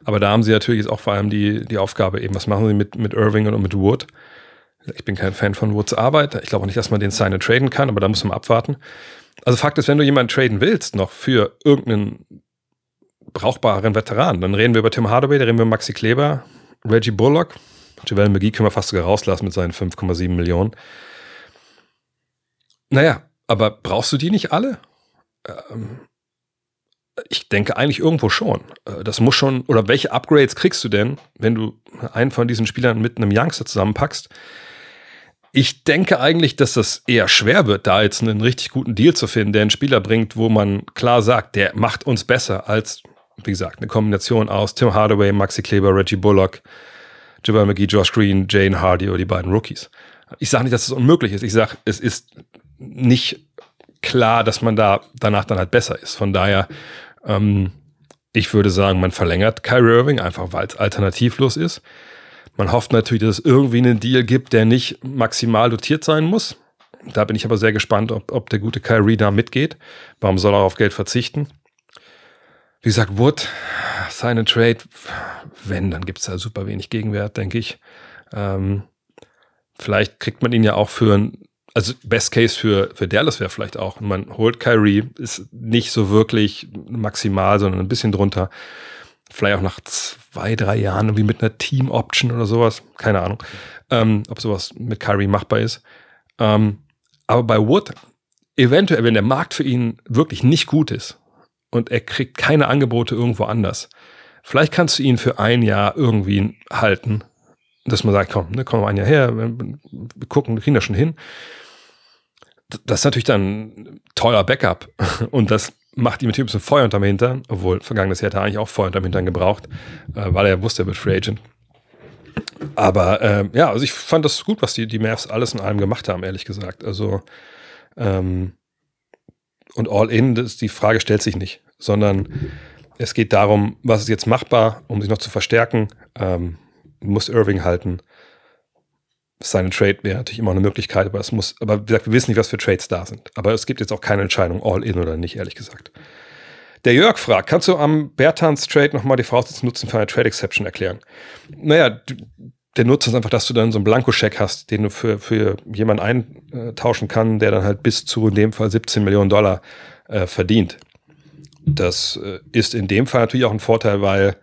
Aber da haben sie natürlich jetzt auch vor allem die, die Aufgabe eben, was machen sie mit, mit Irving und mit Wood? Ich bin kein Fan von Woods Arbeit. Ich glaube auch nicht, dass man den Sign traden kann, aber da muss man abwarten. Also Fakt ist, wenn du jemanden traden willst, noch für irgendeinen brauchbaren Veteran, dann reden wir über Tim Hardaway, da reden wir über Maxi Kleber, Reggie Bullock, Javel McGee können wir fast sogar rauslassen mit seinen 5,7 Millionen. Naja, aber brauchst du die nicht alle? Ähm, ich denke eigentlich irgendwo schon. Äh, das muss schon, oder welche Upgrades kriegst du denn, wenn du einen von diesen Spielern mit einem Youngster zusammenpackst, ich denke eigentlich, dass das eher schwer wird, da jetzt einen richtig guten Deal zu finden, der einen Spieler bringt, wo man klar sagt, der macht uns besser als, wie gesagt, eine Kombination aus Tim Hardaway, Maxi Kleber, Reggie Bullock, Jabal McGee, Josh Green, Jane Hardy oder die beiden Rookies. Ich sage nicht, dass es unmöglich ist. Ich sage, es ist nicht klar, dass man da danach dann halt besser ist. Von daher, ähm, ich würde sagen, man verlängert Kyrie Irving einfach, weil es alternativlos ist. Man hofft natürlich, dass es irgendwie einen Deal gibt, der nicht maximal dotiert sein muss. Da bin ich aber sehr gespannt, ob, ob der gute Kyrie da mitgeht. Warum soll er auf Geld verzichten? Wie gesagt, Wood, seine Trade, wenn, dann gibt es da super wenig Gegenwert, denke ich. Ähm, vielleicht kriegt man ihn ja auch für ein, also Best Case für, für Dallas wäre vielleicht auch. Man holt Kyrie, ist nicht so wirklich maximal, sondern ein bisschen drunter. Vielleicht auch nach zwei, drei Jahren irgendwie mit einer Team-Option oder sowas. Keine Ahnung, ähm, ob sowas mit Kyrie machbar ist. Ähm, aber bei Wood, eventuell, wenn der Markt für ihn wirklich nicht gut ist und er kriegt keine Angebote irgendwo anders, vielleicht kannst du ihn für ein Jahr irgendwie halten dass man sagt, komm, ne, komm ein Jahr her, wir gucken, wir kriegen das schon hin. Das ist natürlich dann ein teurer Backup. Und das macht ihm natürlich ein bisschen Feuer unterm Hintern, obwohl vergangenes Jahr hat er eigentlich auch Feuer unterm Hintern gebraucht, äh, weil er wusste, er wird Free Agent. Aber äh, ja, also ich fand das gut, was die, die Mavs alles in allem gemacht haben, ehrlich gesagt. Also ähm, und All-In, die Frage stellt sich nicht, sondern es geht darum, was ist jetzt machbar, um sich noch zu verstärken. Ähm, muss Irving halten. Seine Trade wäre natürlich immer eine Möglichkeit, aber es muss, aber wie gesagt, wir wissen nicht, was für Trades da sind. Aber es gibt jetzt auch keine Entscheidung, all in oder nicht, ehrlich gesagt. Der Jörg fragt, kannst du am Bertans Trade nochmal die Voraussetzungen nutzen für eine Trade Exception erklären? Naja, der Nutzen ist einfach, dass du dann so einen Blankoscheck hast, den du für, für jemanden eintauschen kann, der dann halt bis zu in dem Fall 17 Millionen Dollar äh, verdient. Das äh, ist in dem Fall natürlich auch ein Vorteil, weil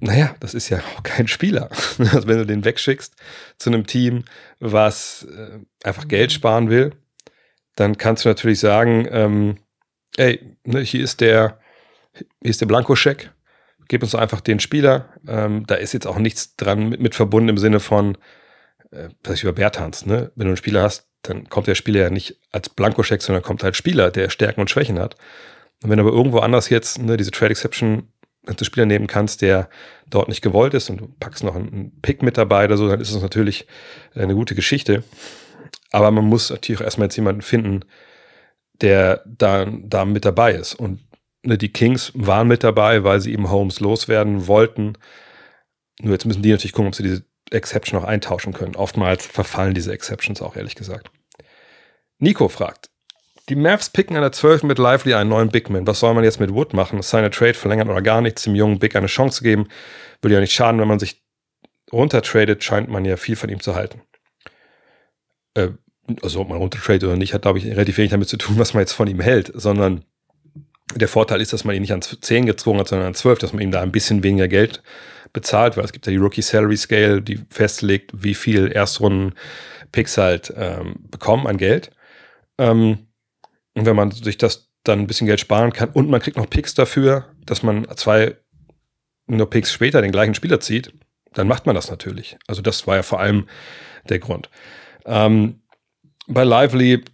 naja, das ist ja auch kein Spieler. Also wenn du den wegschickst zu einem Team, was äh, einfach Geld sparen will, dann kannst du natürlich sagen, ähm, ey, ne, hier ist der, der Blankoscheck, gib uns einfach den Spieler. Ähm, da ist jetzt auch nichts dran mit, mit verbunden im Sinne von, äh, ich über Bertans, ne? Wenn du einen Spieler hast, dann kommt der Spieler ja nicht als Blankoscheck, sondern kommt halt Spieler, der Stärken und Schwächen hat. Und wenn aber irgendwo anders jetzt ne, diese Trade Exception einen Spieler nehmen kannst, der dort nicht gewollt ist und du packst noch einen Pick mit dabei oder so, dann ist es natürlich eine gute Geschichte. Aber man muss natürlich auch erstmal jetzt jemanden finden, der da, da mit dabei ist. Und ne, die Kings waren mit dabei, weil sie eben Holmes loswerden wollten. Nur jetzt müssen die natürlich gucken, ob sie diese Exception noch eintauschen können. Oftmals verfallen diese Exceptions auch, ehrlich gesagt. Nico fragt, die Mavs picken an der 12 mit Lively einen neuen Bigman. Was soll man jetzt mit Wood machen? Seine Trade verlängern oder gar nichts, dem jungen Big eine Chance geben? Würde ja nicht schaden, wenn man sich runtertradet, scheint man ja viel von ihm zu halten. Äh, also ob man runtertradet oder nicht, hat, glaube ich, relativ wenig damit zu tun, was man jetzt von ihm hält, sondern der Vorteil ist, dass man ihn nicht an 10 gezwungen hat, sondern an 12, dass man ihm da ein bisschen weniger Geld bezahlt, weil es gibt ja die Rookie Salary Scale, die festlegt, wie viel Erstrunden-Picks halt ähm, bekommen an Geld. Ähm, und wenn man sich das dann ein bisschen Geld sparen kann und man kriegt noch Picks dafür, dass man zwei nur Picks später den gleichen Spieler zieht, dann macht man das natürlich. Also das war ja vor allem der Grund. Ähm, bei Lively,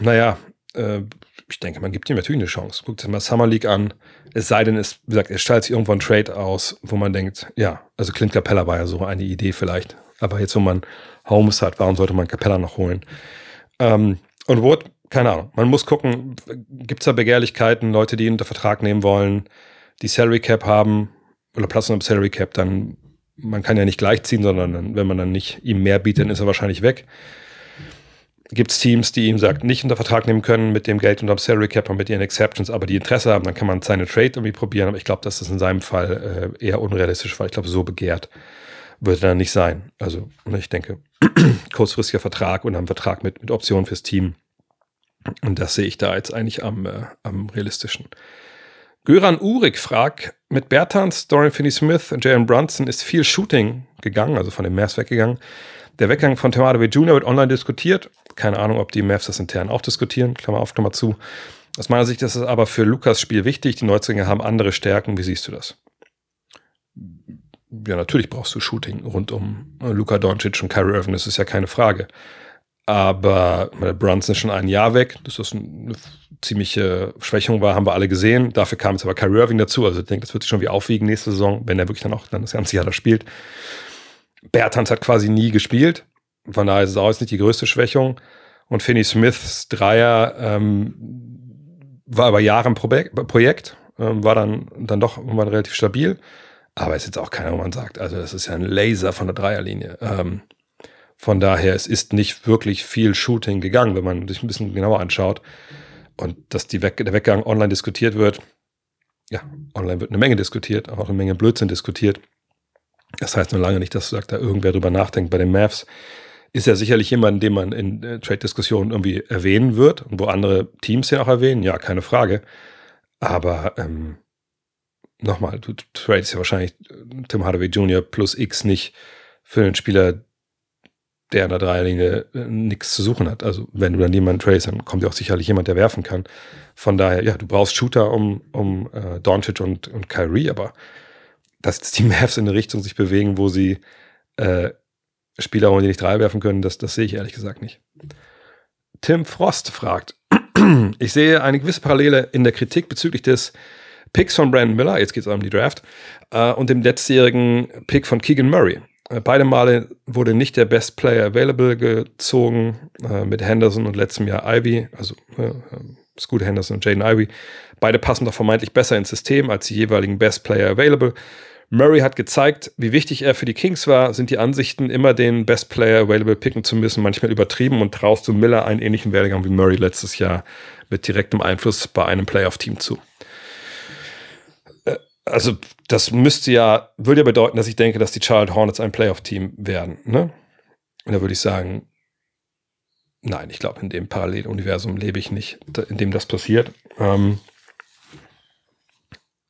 naja, äh, ich denke, man gibt ihm natürlich eine Chance. Guckt sich mal Summer League an. Es sei denn, es, wie gesagt, er stellt sich irgendwo ein Trade aus, wo man denkt, ja, also Clint Capella war ja so eine Idee vielleicht. Aber jetzt, wo man Holmes hat, warum sollte man Capella noch holen? Ähm, und Wood, keine Ahnung. Man muss gucken, gibt es da Begehrlichkeiten, Leute, die ihn unter Vertrag nehmen wollen, die Salary Cap haben oder Platz unter Salary Cap, dann man kann ja nicht gleichziehen, sondern wenn man dann nicht ihm mehr bietet, dann ist er wahrscheinlich weg. Gibt es Teams, die ihm sagt, nicht unter Vertrag nehmen können mit dem Geld unter dem Salary Cap und mit ihren Exceptions, aber die Interesse haben, dann kann man seine Trade irgendwie probieren. Aber ich glaube, dass das in seinem Fall äh, eher unrealistisch war. Ich glaube, so begehrt würde er nicht sein. Also ne, ich denke, kurzfristiger Vertrag und einen Vertrag mit, mit Optionen fürs Team und das sehe ich da jetzt eigentlich am, äh, am realistischen. Göran Uhrig fragt, mit Bertans, Dorian Finney-Smith und Jalen Brunson ist viel Shooting gegangen, also von den Mavs weggegangen. Der Weggang von Hardaway Jr. wird online diskutiert. Keine Ahnung, ob die Mavs das intern auch diskutieren. Klammer auf, Klammer zu. Aus meiner Sicht ist es aber für Lukas Spiel wichtig. Die Neuzlinge haben andere Stärken. Wie siehst du das? Ja, natürlich brauchst du Shooting rund um Luka Doncic und Kyrie Irving. Das ist ja keine Frage. Aber Brunson ist schon ein Jahr weg. Das ist eine ziemliche Schwächung war, haben wir alle gesehen. Dafür kam jetzt aber Kyrie Irving dazu. Also ich denke, das wird sich schon wie aufwiegen nächste Saison, wenn er wirklich dann auch dann das ganze Jahr da spielt. Bertans hat quasi nie gespielt. Von daher ist es auch jetzt nicht die größte Schwächung. Und Finney Smiths Dreier ähm, war über Jahre ein Projekt, ähm, war dann, dann doch irgendwann relativ stabil. Aber ist jetzt auch keiner, wo man sagt, also das ist ja ein Laser von der Dreierlinie. Ähm, von daher, es ist nicht wirklich viel Shooting gegangen, wenn man sich ein bisschen genauer anschaut. Und dass die Weg der Weggang online diskutiert wird, ja, online wird eine Menge diskutiert, auch eine Menge Blödsinn diskutiert. Das heißt nur lange nicht, dass sagt, da irgendwer drüber nachdenkt. Bei den Mavs ist ja sicherlich jemand, den man in äh, Trade-Diskussionen irgendwie erwähnen wird und wo andere Teams ja auch erwähnen, ja, keine Frage. Aber ähm, nochmal, du tradest ja wahrscheinlich Tim Hardaway Jr. plus X nicht für einen Spieler, der an der Dreierlinie äh, nichts zu suchen hat. Also wenn du dann jemanden tradest, dann kommt ja auch sicherlich jemand, der werfen kann. Von daher, ja, du brauchst Shooter um, um äh, Doncic und, und Kyrie, aber dass die Mavs in eine Richtung sich bewegen, wo sie äh, Spieler holen, die nicht drei werfen können, das, das sehe ich ehrlich gesagt nicht. Tim Frost fragt, ich sehe eine gewisse Parallele in der Kritik bezüglich des Picks von Brandon Miller, jetzt geht es um die Draft, äh, und dem letztjährigen Pick von Keegan Murray. Beide Male wurde nicht der Best Player Available gezogen, äh, mit Henderson und letztem Jahr Ivy, also äh, Scoot Henderson und Jaden Ivy. Beide passen doch vermeintlich besser ins System als die jeweiligen Best Player Available. Murray hat gezeigt, wie wichtig er für die Kings war. Sind die Ansichten, immer den Best Player Available picken zu müssen, manchmal übertrieben und traust du Miller einen ähnlichen Werdegang wie Murray letztes Jahr mit direktem Einfluss bei einem Playoff-Team zu? Also, das müsste ja, würde ja bedeuten, dass ich denke, dass die Charlotte Hornets ein Playoff-Team werden. Ne? Und da würde ich sagen, nein, ich glaube, in dem Paralleluniversum lebe ich nicht, in dem das passiert. Ähm,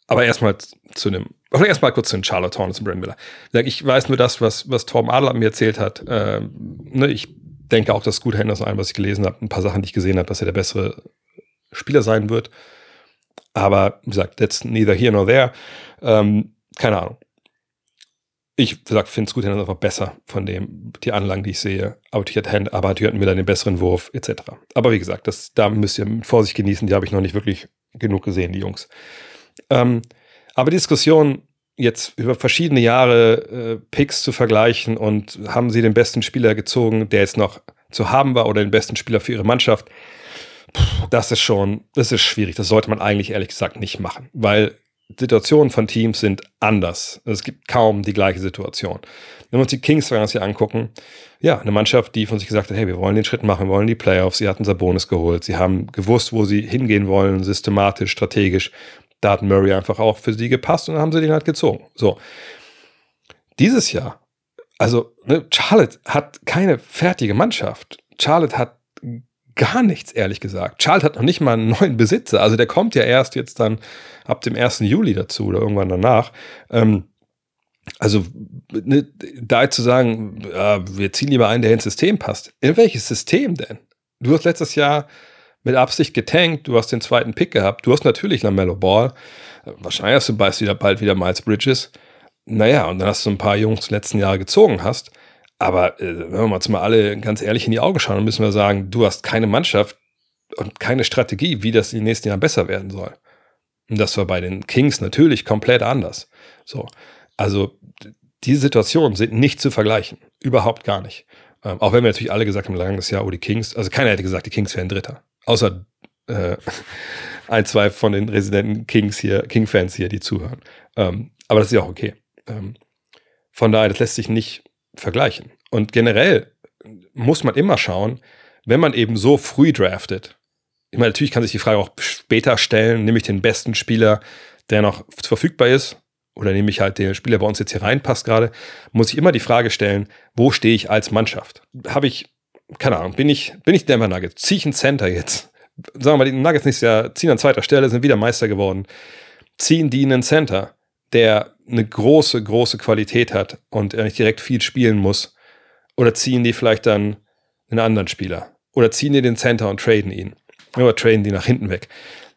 aber erstmal zu einem, oder erstmal kurz zu den Charlotte Hornets und Brand Miller. Ich weiß nur das, was, was Tom Adler mir erzählt hat. Ähm, ne, ich denke auch, dass Scoot Henderson, allem, was ich gelesen habe, ein paar Sachen, die ich gesehen habe, dass er der bessere Spieler sein wird. Aber wie gesagt, that's neither here nor there. Ähm, keine Ahnung. Ich finde Scoot Henderson einfach besser von dem, die Anlagen, die ich sehe. Aber die hat, Hand, aber die hatten mir den besseren Wurf, etc. Aber wie gesagt, das, da müsst ihr mit Vorsicht genießen. Die habe ich noch nicht wirklich genug gesehen, die Jungs. Ähm, aber die Diskussion jetzt über verschiedene Jahre äh, Picks zu vergleichen und haben sie den besten Spieler gezogen, der jetzt noch zu haben war oder den besten Spieler für ihre Mannschaft, das ist schon, das ist schwierig. Das sollte man eigentlich ehrlich gesagt nicht machen, weil Situationen von Teams sind anders. Es gibt kaum die gleiche Situation. Wenn wir uns die Kings hier angucken, ja, eine Mannschaft, die von sich gesagt hat, hey, wir wollen den Schritt machen, wir wollen die Playoffs. Sie hatten Sabonis geholt. Sie haben gewusst, wo sie hingehen wollen, systematisch, strategisch. Da hat Murray einfach auch für sie gepasst und dann haben sie den halt gezogen. So. Dieses Jahr, also ne, Charlotte hat keine fertige Mannschaft. Charlotte hat gar nichts, ehrlich gesagt. Charlotte hat noch nicht mal einen neuen Besitzer. Also der kommt ja erst jetzt dann ab dem 1. Juli dazu oder irgendwann danach. Ähm, also ne, da zu sagen, äh, wir ziehen lieber einen, der ins System passt. In welches System denn? Du hast letztes Jahr mit Absicht getankt, du hast den zweiten Pick gehabt, du hast natürlich Lamello Ball, wahrscheinlich hast du bald wieder, bald wieder Miles Bridges. Naja, und dann hast du ein paar Jungs letzten Jahre gezogen hast. Aber äh, wenn wir uns mal alle ganz ehrlich in die Augen schauen, dann müssen wir sagen, du hast keine Mannschaft und keine Strategie, wie das in den nächsten Jahren besser werden soll. Und das war bei den Kings natürlich komplett anders. So. Also, diese Situationen sind nicht zu vergleichen. Überhaupt gar nicht. Ähm, auch wenn wir natürlich alle gesagt haben, langes Jahr, oh, die Kings, also keiner hätte gesagt, die Kings wären Dritter. Außer äh, ein, zwei von den Residenten Kings hier, King-Fans hier, die zuhören. Ähm, aber das ist ja auch okay. Ähm, von daher, das lässt sich nicht vergleichen. Und generell muss man immer schauen, wenn man eben so früh draftet. Ich meine, natürlich kann sich die Frage auch später stellen, nehme ich den besten Spieler, der noch verfügbar ist, oder nehme ich halt den Spieler, der bei uns jetzt hier reinpasst gerade, muss ich immer die Frage stellen, wo stehe ich als Mannschaft? Habe ich keine Ahnung, bin ich, bin ich Denver Nuggets, ziehe ich ein Center jetzt. Sagen wir mal, die Nuggets nächstes Jahr ziehen an zweiter Stelle, sind wieder Meister geworden. Ziehen die einen Center, der eine große, große Qualität hat und er nicht direkt viel spielen muss. Oder ziehen die vielleicht dann einen anderen Spieler? Oder ziehen die den Center und traden ihn? Oder traden die nach hinten weg?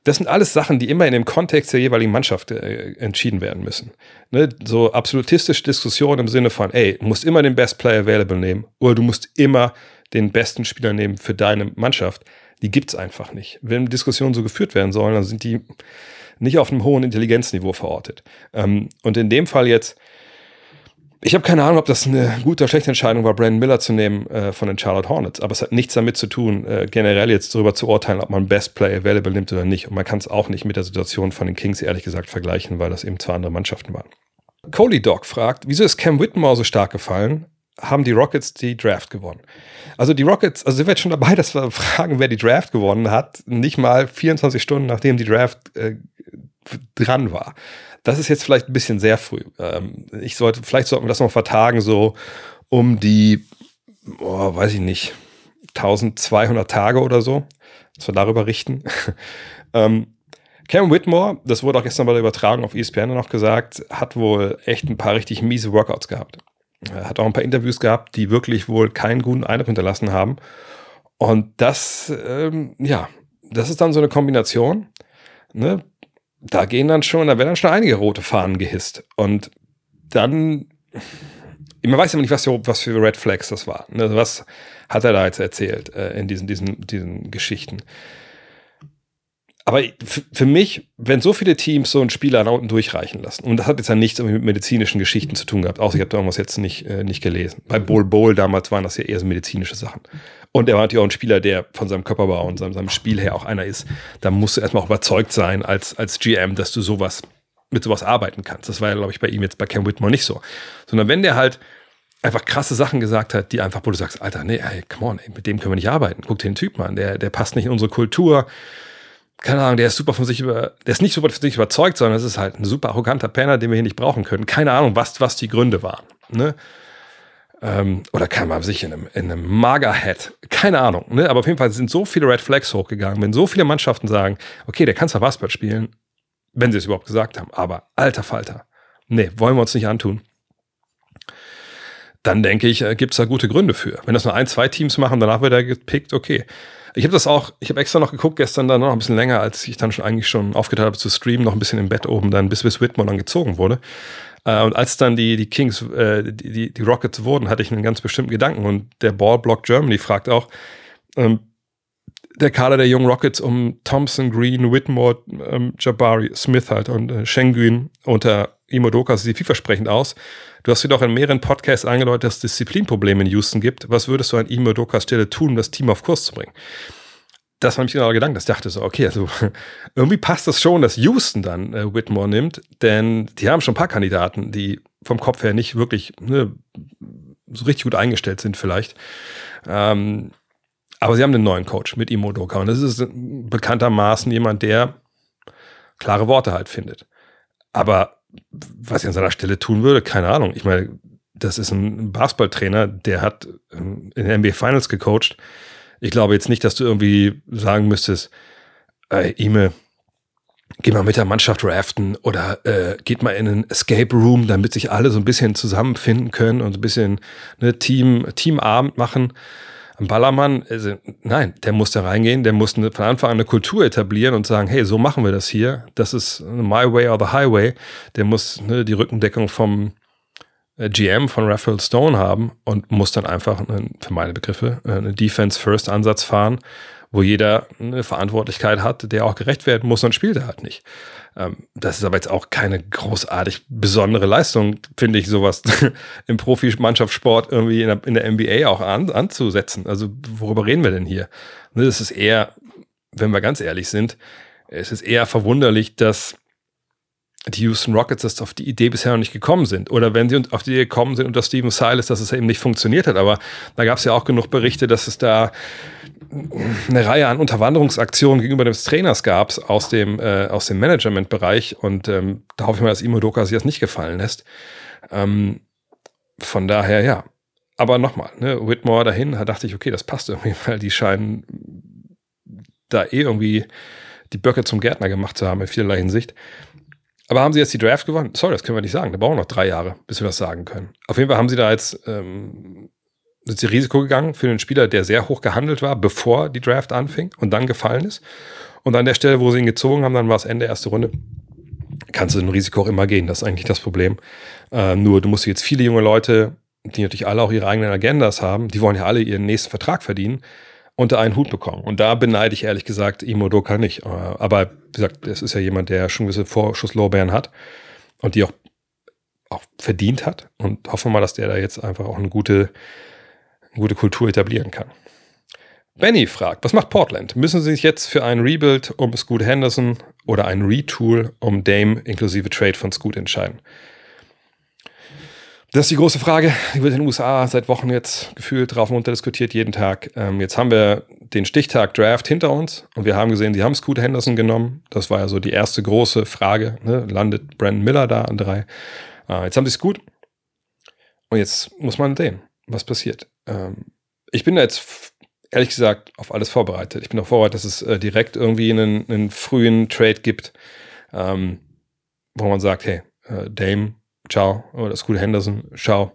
Das sind alles Sachen, die immer in dem Kontext der jeweiligen Mannschaft äh, entschieden werden müssen. Ne? So absolutistische Diskussionen im Sinne von, ey, du musst immer den Best Player Available nehmen oder du musst immer den besten Spieler nehmen für deine Mannschaft, die gibt es einfach nicht. Wenn Diskussionen so geführt werden sollen, dann sind die nicht auf einem hohen Intelligenzniveau verortet. Ähm, und in dem Fall jetzt, ich habe keine Ahnung, ob das eine gute oder schlechte Entscheidung war, Brandon Miller zu nehmen äh, von den Charlotte Hornets, aber es hat nichts damit zu tun, äh, generell jetzt darüber zu urteilen, ob man Best Play Available nimmt oder nicht. Und man kann es auch nicht mit der Situation von den Kings ehrlich gesagt vergleichen, weil das eben zwei andere Mannschaften waren. Coley Dog fragt, wieso ist Cam Whitmore so stark gefallen? Haben die Rockets die Draft gewonnen. Also die Rockets, also sind wir jetzt schon dabei, dass wir fragen, wer die Draft gewonnen hat, nicht mal 24 Stunden nachdem die Draft äh, dran war. Das ist jetzt vielleicht ein bisschen sehr früh. Ähm, ich sollte, vielleicht sollten wir das noch vertagen, so um die, oh, weiß ich nicht, 1200 Tage oder so, dass wir darüber richten. ähm, Cam Whitmore, das wurde auch gestern bei der Übertragung auf ESPN noch gesagt, hat wohl echt ein paar richtig miese Workouts gehabt. Er hat auch ein paar Interviews gehabt, die wirklich wohl keinen guten Eindruck hinterlassen haben. Und das, ähm, ja, das ist dann so eine Kombination. Ne? Da gehen dann schon, da werden dann schon einige rote Fahnen gehisst. Und dann, man weiß immer nicht, was für, was für Red Flags das war. Also was hat er da jetzt erzählt äh, in diesen, diesen, diesen Geschichten? Aber für mich, wenn so viele Teams so einen Spieler nach unten durchreichen lassen, und das hat jetzt ja nichts mit medizinischen Geschichten zu tun gehabt, außer ich habe da irgendwas jetzt nicht, äh, nicht gelesen. Bei Bowl Bowl damals waren das ja eher so medizinische Sachen. Und er war natürlich auch ein Spieler, der von seinem Körperbau und seinem, seinem Spiel her auch einer ist. Da musst du erstmal auch überzeugt sein als, als GM, dass du sowas mit sowas arbeiten kannst. Das war ja, glaube ich, bei ihm jetzt bei Cam Whitmore nicht so. Sondern wenn der halt einfach krasse Sachen gesagt hat, die einfach, wo du sagst, Alter, nee, ey, come on, ey, mit dem können wir nicht arbeiten. Guck dir den Typen an, der, der passt nicht in unsere Kultur keine Ahnung, der ist super von sich über, der ist nicht super von sich überzeugt, sondern es ist halt ein super arroganter Penner, den wir hier nicht brauchen können. Keine Ahnung, was, was die Gründe waren. Ne? Ähm, oder kann man sich in einem, in einem Magerhead, keine Ahnung. Ne? Aber auf jeden Fall sind so viele Red Flags hochgegangen, wenn so viele Mannschaften sagen, okay, der kann zwar Basketball spielen, wenn sie es überhaupt gesagt haben, aber alter Falter, nee, wollen wir uns nicht antun. Dann denke ich, äh, gibt es da gute Gründe für. Wenn das nur ein, zwei Teams machen, danach wird er gepickt, okay. Ich habe das auch, ich habe extra noch geguckt, gestern dann noch ein bisschen länger, als ich dann schon eigentlich schon aufgeteilt habe zu streamen, noch ein bisschen im Bett oben, dann bis bis Whitmore dann gezogen wurde. Äh, und als dann die, die Kings, äh, die, die, die Rockets wurden, hatte ich einen ganz bestimmten Gedanken. Und der Ballblock Germany fragt auch, ähm, der Kader der jungen Rockets um Thompson, Green, Whitmore, ähm, Jabari, Smith halt und äh, Schengen unter Imodoka sieht vielversprechend aus. Du hast dir doch in mehreren Podcasts angedeutet, dass es Disziplinprobleme in Houston gibt. Was würdest du an Imodokas Stelle tun, um das Team auf Kurs zu bringen? Das war nämlich genau der Gedanke, ich dachte so, okay, also irgendwie passt das schon, dass Houston dann äh, Whitmore nimmt, denn die haben schon ein paar Kandidaten, die vom Kopf her nicht wirklich ne, so richtig gut eingestellt sind vielleicht. Ähm, aber sie haben einen neuen Coach mit Imodoka und das ist bekanntermaßen jemand, der klare Worte halt findet. Aber was ich an seiner Stelle tun würde, keine Ahnung. Ich meine, das ist ein Basketballtrainer, der hat ähm, in den NBA Finals gecoacht. Ich glaube jetzt nicht, dass du irgendwie sagen müsstest, äh, Ime, geh mal mit der Mannschaft raften oder äh, geht mal in einen Escape Room, damit sich alle so ein bisschen zusammenfinden können und so ein bisschen ne, Team, Teamabend machen. Ein Ballermann, also, nein, der muss da reingehen, der muss eine, von Anfang an eine Kultur etablieren und sagen, hey, so machen wir das hier. Das ist my way or the highway. Der muss ne, die Rückendeckung vom äh, GM von Raphael Stone haben und muss dann einfach, für meine Begriffe, äh, eine Defense-First-Ansatz fahren, wo jeder eine Verantwortlichkeit hat, der auch gerecht werden muss und spielt er halt nicht. Ähm, das ist aber jetzt auch keine großartig besondere Leistung, finde ich, sowas im Profimannschaftssport irgendwie in der, in der NBA auch an, anzusetzen. Also worüber reden wir denn hier? Ne, das ist eher, wenn wir ganz ehrlich sind, es ist eher verwunderlich, dass die Houston Rockets das auf die Idee bisher noch nicht gekommen sind. Oder wenn sie auf die Idee gekommen sind unter Steven Silas, dass es eben nicht funktioniert hat. Aber da gab es ja auch genug Berichte, dass es da eine Reihe an Unterwanderungsaktionen gegenüber des Trainers gab aus dem, äh, aus dem Management-Bereich und ähm, da hoffe ich mal, dass Imodoka sich das nicht gefallen lässt. Ähm, von daher, ja. Aber nochmal, ne, Whitmore dahin, da dachte ich, okay, das passt irgendwie, weil die scheinen da eh irgendwie die Böcke zum Gärtner gemacht zu haben in vielerlei Hinsicht. Aber haben sie jetzt die Draft gewonnen? Sorry, das können wir nicht sagen. Da brauchen wir noch drei Jahre, bis wir das sagen können. Auf jeden Fall haben sie da jetzt ähm, sind sie Risiko gegangen für einen Spieler, der sehr hoch gehandelt war, bevor die Draft anfing und dann gefallen ist. Und an der Stelle, wo sie ihn gezogen haben, dann war es Ende erste Runde. Kannst du ein Risiko auch immer gehen, das ist eigentlich das Problem. Äh, nur du musst jetzt viele junge Leute, die natürlich alle auch ihre eigenen Agendas haben, die wollen ja alle ihren nächsten Vertrag verdienen, unter einen Hut bekommen. Und da beneide ich ehrlich gesagt Imo Doka nicht. Äh, aber wie gesagt, es ist ja jemand, der schon gewisse Vorschusslorbeeren hat und die auch, auch verdient hat. Und hoffe mal, dass der da jetzt einfach auch eine gute gute Kultur etablieren kann. Benny fragt, was macht Portland? Müssen sie sich jetzt für einen Rebuild um Scoot Henderson oder ein Retool um Dame inklusive Trade von Scoot entscheiden? Das ist die große Frage. Die wird in den USA seit Wochen jetzt gefühlt drauf und runter diskutiert, jeden Tag. Ähm, jetzt haben wir den Stichtag Draft hinter uns und wir haben gesehen, die haben Scoot Henderson genommen. Das war ja so die erste große Frage. Ne? Landet Brandon Miller da an drei? Äh, jetzt haben sie Scoot. Und jetzt muss man sehen, was passiert ähm, ich bin da jetzt ehrlich gesagt auf alles vorbereitet. Ich bin auch vorbereitet, dass es äh, direkt irgendwie einen, einen, frühen Trade gibt, ähm, wo man sagt, hey, äh, Dame, ciao, oder School Henderson, ciao.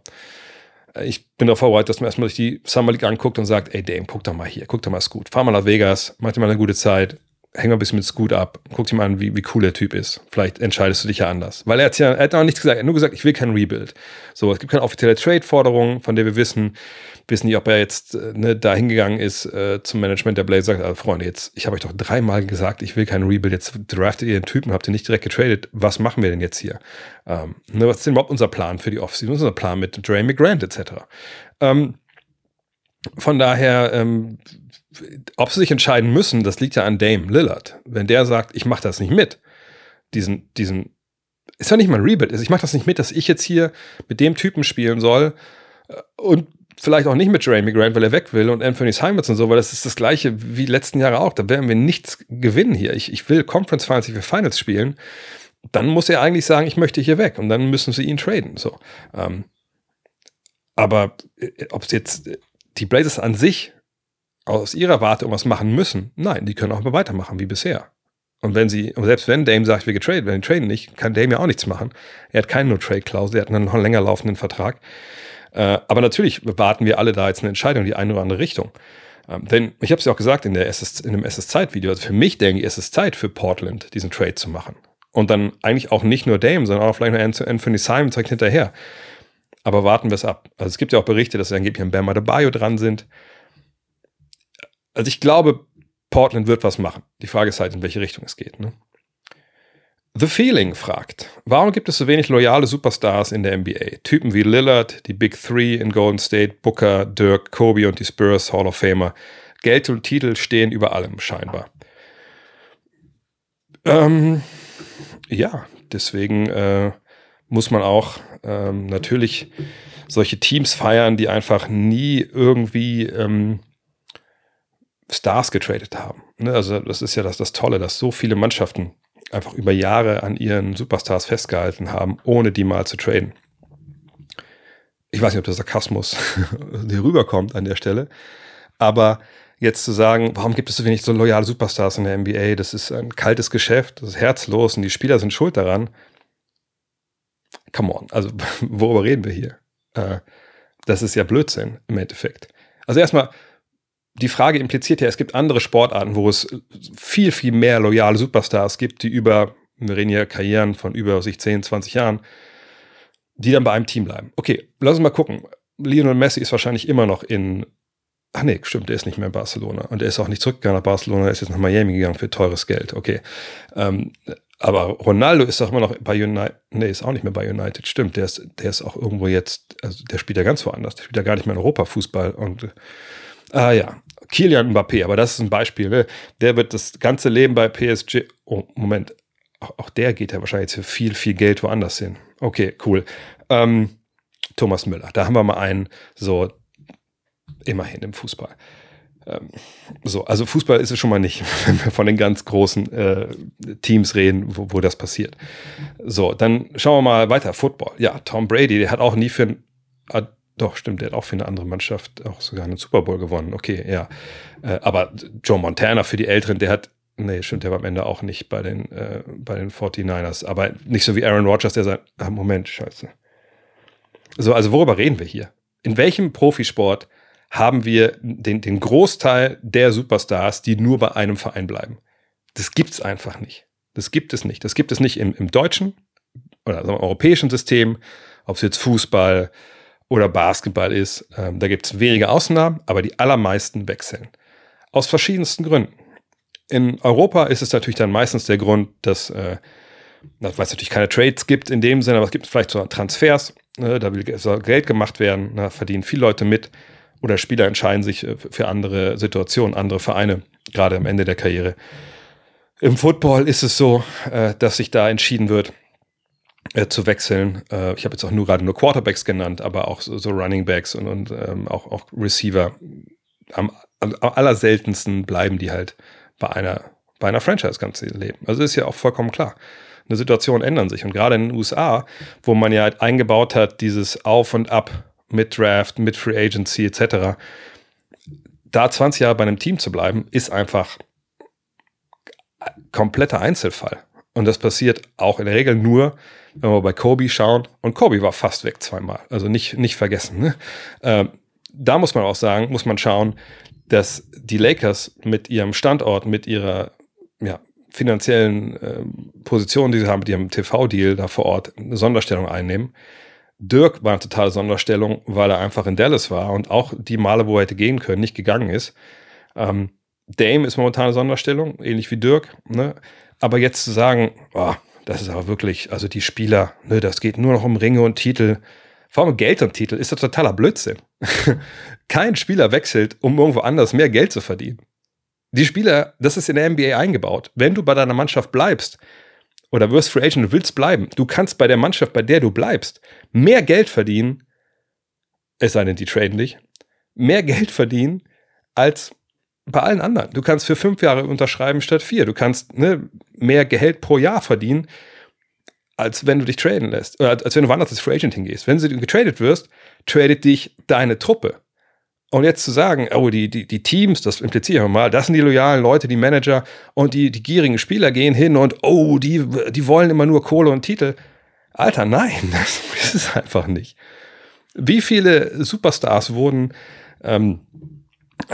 Äh, ich bin darauf vorbereitet, dass man erstmal sich die Summer League anguckt und sagt, ey Dame, guck doch mal hier, guck doch mal, ist gut. Fahr mal nach Vegas, mach dir mal eine gute Zeit, häng mal ein bisschen mit Scoot ab, guck dir mal an, wie, wie cool der Typ ist. Vielleicht entscheidest du dich ja anders. Weil er hat ja, er hat auch nichts gesagt, er hat nur gesagt, ich will kein Rebuild. So, es gibt keine offizielle Trade-Forderung, von der wir wissen, wissen nicht, ob er jetzt äh, ne, da hingegangen ist äh, zum Management der Blazers, also Freunde, jetzt, ich habe euch doch dreimal gesagt, ich will keinen Rebuild, jetzt draftet ihr den Typen, habt ihr nicht direkt getradet, was machen wir denn jetzt hier? Ähm, ne, was ist denn überhaupt unser Plan für die Offseason, unser Plan mit Dre McGrant etc.? Ähm, von daher, ähm, ob sie sich entscheiden müssen, das liegt ja an Dame Lillard. Wenn der sagt, ich mache das nicht mit, diesen, diesen, ist ja nicht mal ein Rebuild, ich mache das nicht mit, dass ich jetzt hier mit dem Typen spielen soll äh, und vielleicht auch nicht mit Jeremy Grant, weil er weg will und Anthony Simons und so, weil das ist das gleiche wie letzten Jahre auch. Da werden wir nichts gewinnen hier. Ich, ich will Conference Finals, ich will Finals spielen. Dann muss er eigentlich sagen, ich möchte hier weg und dann müssen sie ihn traden. So. Ähm, aber äh, ob es jetzt äh, die Blazers an sich aus ihrer Warte irgendwas machen müssen. Nein, die können auch mal weitermachen wie bisher. Und wenn sie, selbst wenn Dame sagt, wir getradet, wenn die traden nicht, kann Dame ja auch nichts machen. Er hat keine No-Trade-Klausel, er hat einen noch länger laufenden Vertrag. Äh, aber natürlich warten wir alle da jetzt eine Entscheidung in die eine oder andere Richtung. Ähm, denn ich habe es ja auch gesagt in, der SS, in dem SS-Zeit-Video, also für mich denke ich, ist es Zeit für Portland, diesen Trade zu machen. Und dann eigentlich auch nicht nur Dame, sondern auch vielleicht nur Anthony Simon zeigt hinterher. Aber warten wir es ab. Also es gibt ja auch Berichte, dass angeblich ein Bam Adebayo dran sind. Also ich glaube, Portland wird was machen. Die Frage ist halt, in welche Richtung es geht. Ne? The Feeling fragt, warum gibt es so wenig loyale Superstars in der NBA? Typen wie Lillard, die Big Three in Golden State, Booker, Dirk, Kobe und die Spurs Hall of Famer. Geld und Titel stehen über allem scheinbar. Ähm, ja, deswegen äh, muss man auch ähm, natürlich solche Teams feiern, die einfach nie irgendwie ähm, Stars getradet haben. Ne? Also das ist ja das, das Tolle, dass so viele Mannschaften einfach über Jahre an ihren Superstars festgehalten haben, ohne die mal zu traden. Ich weiß nicht, ob der Sarkasmus hier rüberkommt an der Stelle, aber jetzt zu sagen, warum gibt es so wenig so loyale Superstars in der NBA? Das ist ein kaltes Geschäft, das ist herzlos und die Spieler sind schuld daran. Come on, also worüber reden wir hier? Äh, das ist ja Blödsinn im Endeffekt. Also erstmal, die Frage impliziert ja, es gibt andere Sportarten, wo es viel, viel mehr loyale Superstars gibt, die über, wir reden hier Karrieren von über sich 10, 20 Jahren, die dann bei einem Team bleiben. Okay, lass uns mal gucken. Lionel Messi ist wahrscheinlich immer noch in, ach nee, stimmt, der ist nicht mehr in Barcelona. Und er ist auch nicht zurückgegangen nach Barcelona, er ist jetzt nach Miami gegangen für teures Geld. Okay. Ähm, aber Ronaldo ist doch immer noch bei United, nee, ist auch nicht mehr bei United, stimmt, der ist, der ist auch irgendwo jetzt, also der spielt ja ganz woanders, der spielt ja gar nicht mehr in Europa Fußball und Ah ja, Kilian Mbappé, aber das ist ein Beispiel. Ne? Der wird das ganze Leben bei PSG. Oh, Moment. Auch, auch der geht ja wahrscheinlich für viel, viel Geld woanders hin. Okay, cool. Ähm, Thomas Müller, da haben wir mal einen, so immerhin im Fußball. Ähm, so, also Fußball ist es schon mal nicht, wenn wir von den ganz großen äh, Teams reden, wo, wo das passiert. So, dann schauen wir mal weiter. Football. Ja, Tom Brady, der hat auch nie für ein doch, stimmt, der hat auch für eine andere Mannschaft auch sogar einen Super Bowl gewonnen. Okay, ja. Äh, aber Joe Montana für die Älteren, der hat, nee, stimmt, der war am Ende auch nicht bei den, äh, bei den 49ers. Aber nicht so wie Aaron Rodgers, der sagt, ah, Moment, scheiße. So, also worüber reden wir hier? In welchem Profisport haben wir den, den Großteil der Superstars, die nur bei einem Verein bleiben? Das gibt es einfach nicht. Das gibt es nicht. Das gibt es nicht im, im deutschen oder im europäischen System, ob es jetzt Fußball, oder Basketball ist. Ähm, da gibt es wenige Ausnahmen, aber die allermeisten wechseln. Aus verschiedensten Gründen. In Europa ist es natürlich dann meistens der Grund, dass, äh, weil es natürlich keine Trades gibt in dem Sinne, aber es gibt vielleicht so Transfers, ne, da will, Geld gemacht werden, da verdienen viele Leute mit oder Spieler entscheiden sich äh, für andere Situationen, andere Vereine, gerade am Ende der Karriere. Im Football ist es so, äh, dass sich da entschieden wird, äh, zu wechseln. Äh, ich habe jetzt auch nur gerade nur Quarterbacks genannt, aber auch so, so Running Backs und, und ähm, auch, auch Receiver. Am, am allerseltensten bleiben die halt bei einer, bei einer Franchise ganz Leben. Also ist ja auch vollkommen klar. Eine Situation ändern sich. Und gerade in den USA, wo man ja halt eingebaut hat, dieses Auf und Ab mit Draft, mit Free Agency etc., da 20 Jahre bei einem Team zu bleiben, ist einfach kompletter Einzelfall. Und das passiert auch in der Regel nur, wenn wir bei Kobe schauen. Und Kobe war fast weg zweimal. Also nicht, nicht vergessen. Ne? Äh, da muss man auch sagen, muss man schauen, dass die Lakers mit ihrem Standort, mit ihrer ja, finanziellen äh, Positionen, die sie haben mit ihrem TV-Deal da vor Ort, eine Sonderstellung einnehmen. Dirk war eine totale Sonderstellung, weil er einfach in Dallas war und auch die Male, wo er hätte gehen können, nicht gegangen ist. Ähm, Dame ist momentan eine Sonderstellung, ähnlich wie Dirk. Ne? Aber jetzt zu sagen, oh, das ist aber wirklich, also die Spieler, ne, das geht nur noch um Ringe und Titel, vor allem Geld und Titel, ist das totaler Blödsinn. Kein Spieler wechselt, um irgendwo anders mehr Geld zu verdienen. Die Spieler, das ist in der NBA eingebaut. Wenn du bei deiner Mannschaft bleibst oder wirst Free Agent und willst bleiben, du kannst bei der Mannschaft, bei der du bleibst, mehr Geld verdienen, es sei denn, die traden dich, mehr Geld verdienen als bei allen anderen. Du kannst für fünf Jahre unterschreiben statt vier. Du kannst ne, mehr Geld pro Jahr verdienen, als wenn du dich traden lässt. Oder als wenn du woanders als Free Agent hingehst. Wenn du getradet wirst, tradet dich deine Truppe. Und jetzt zu sagen, oh, die, die, die Teams, das implizieren wir mal, das sind die loyalen Leute, die Manager und die, die gierigen Spieler gehen hin und oh, die, die wollen immer nur Kohle und Titel. Alter, nein, das ist es einfach nicht. Wie viele Superstars wurden ähm,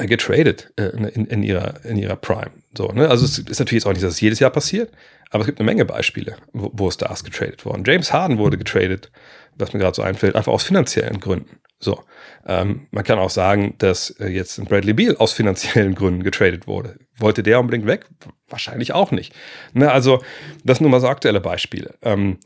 getradet äh, in, in, ihrer, in ihrer Prime? So, ne? Also es ist natürlich jetzt auch nicht, dass es jedes Jahr passiert, aber es gibt eine Menge Beispiele, wo, wo Stars getradet wurden. James Harden wurde getradet, was mir gerade so einfällt, einfach aus finanziellen Gründen. So, ähm, man kann auch sagen, dass äh, jetzt Bradley Beal aus finanziellen Gründen getradet wurde. Wollte der unbedingt weg? Wahrscheinlich auch nicht. Ne, also, das nur mal so aktuelle Beispiele. Ähm,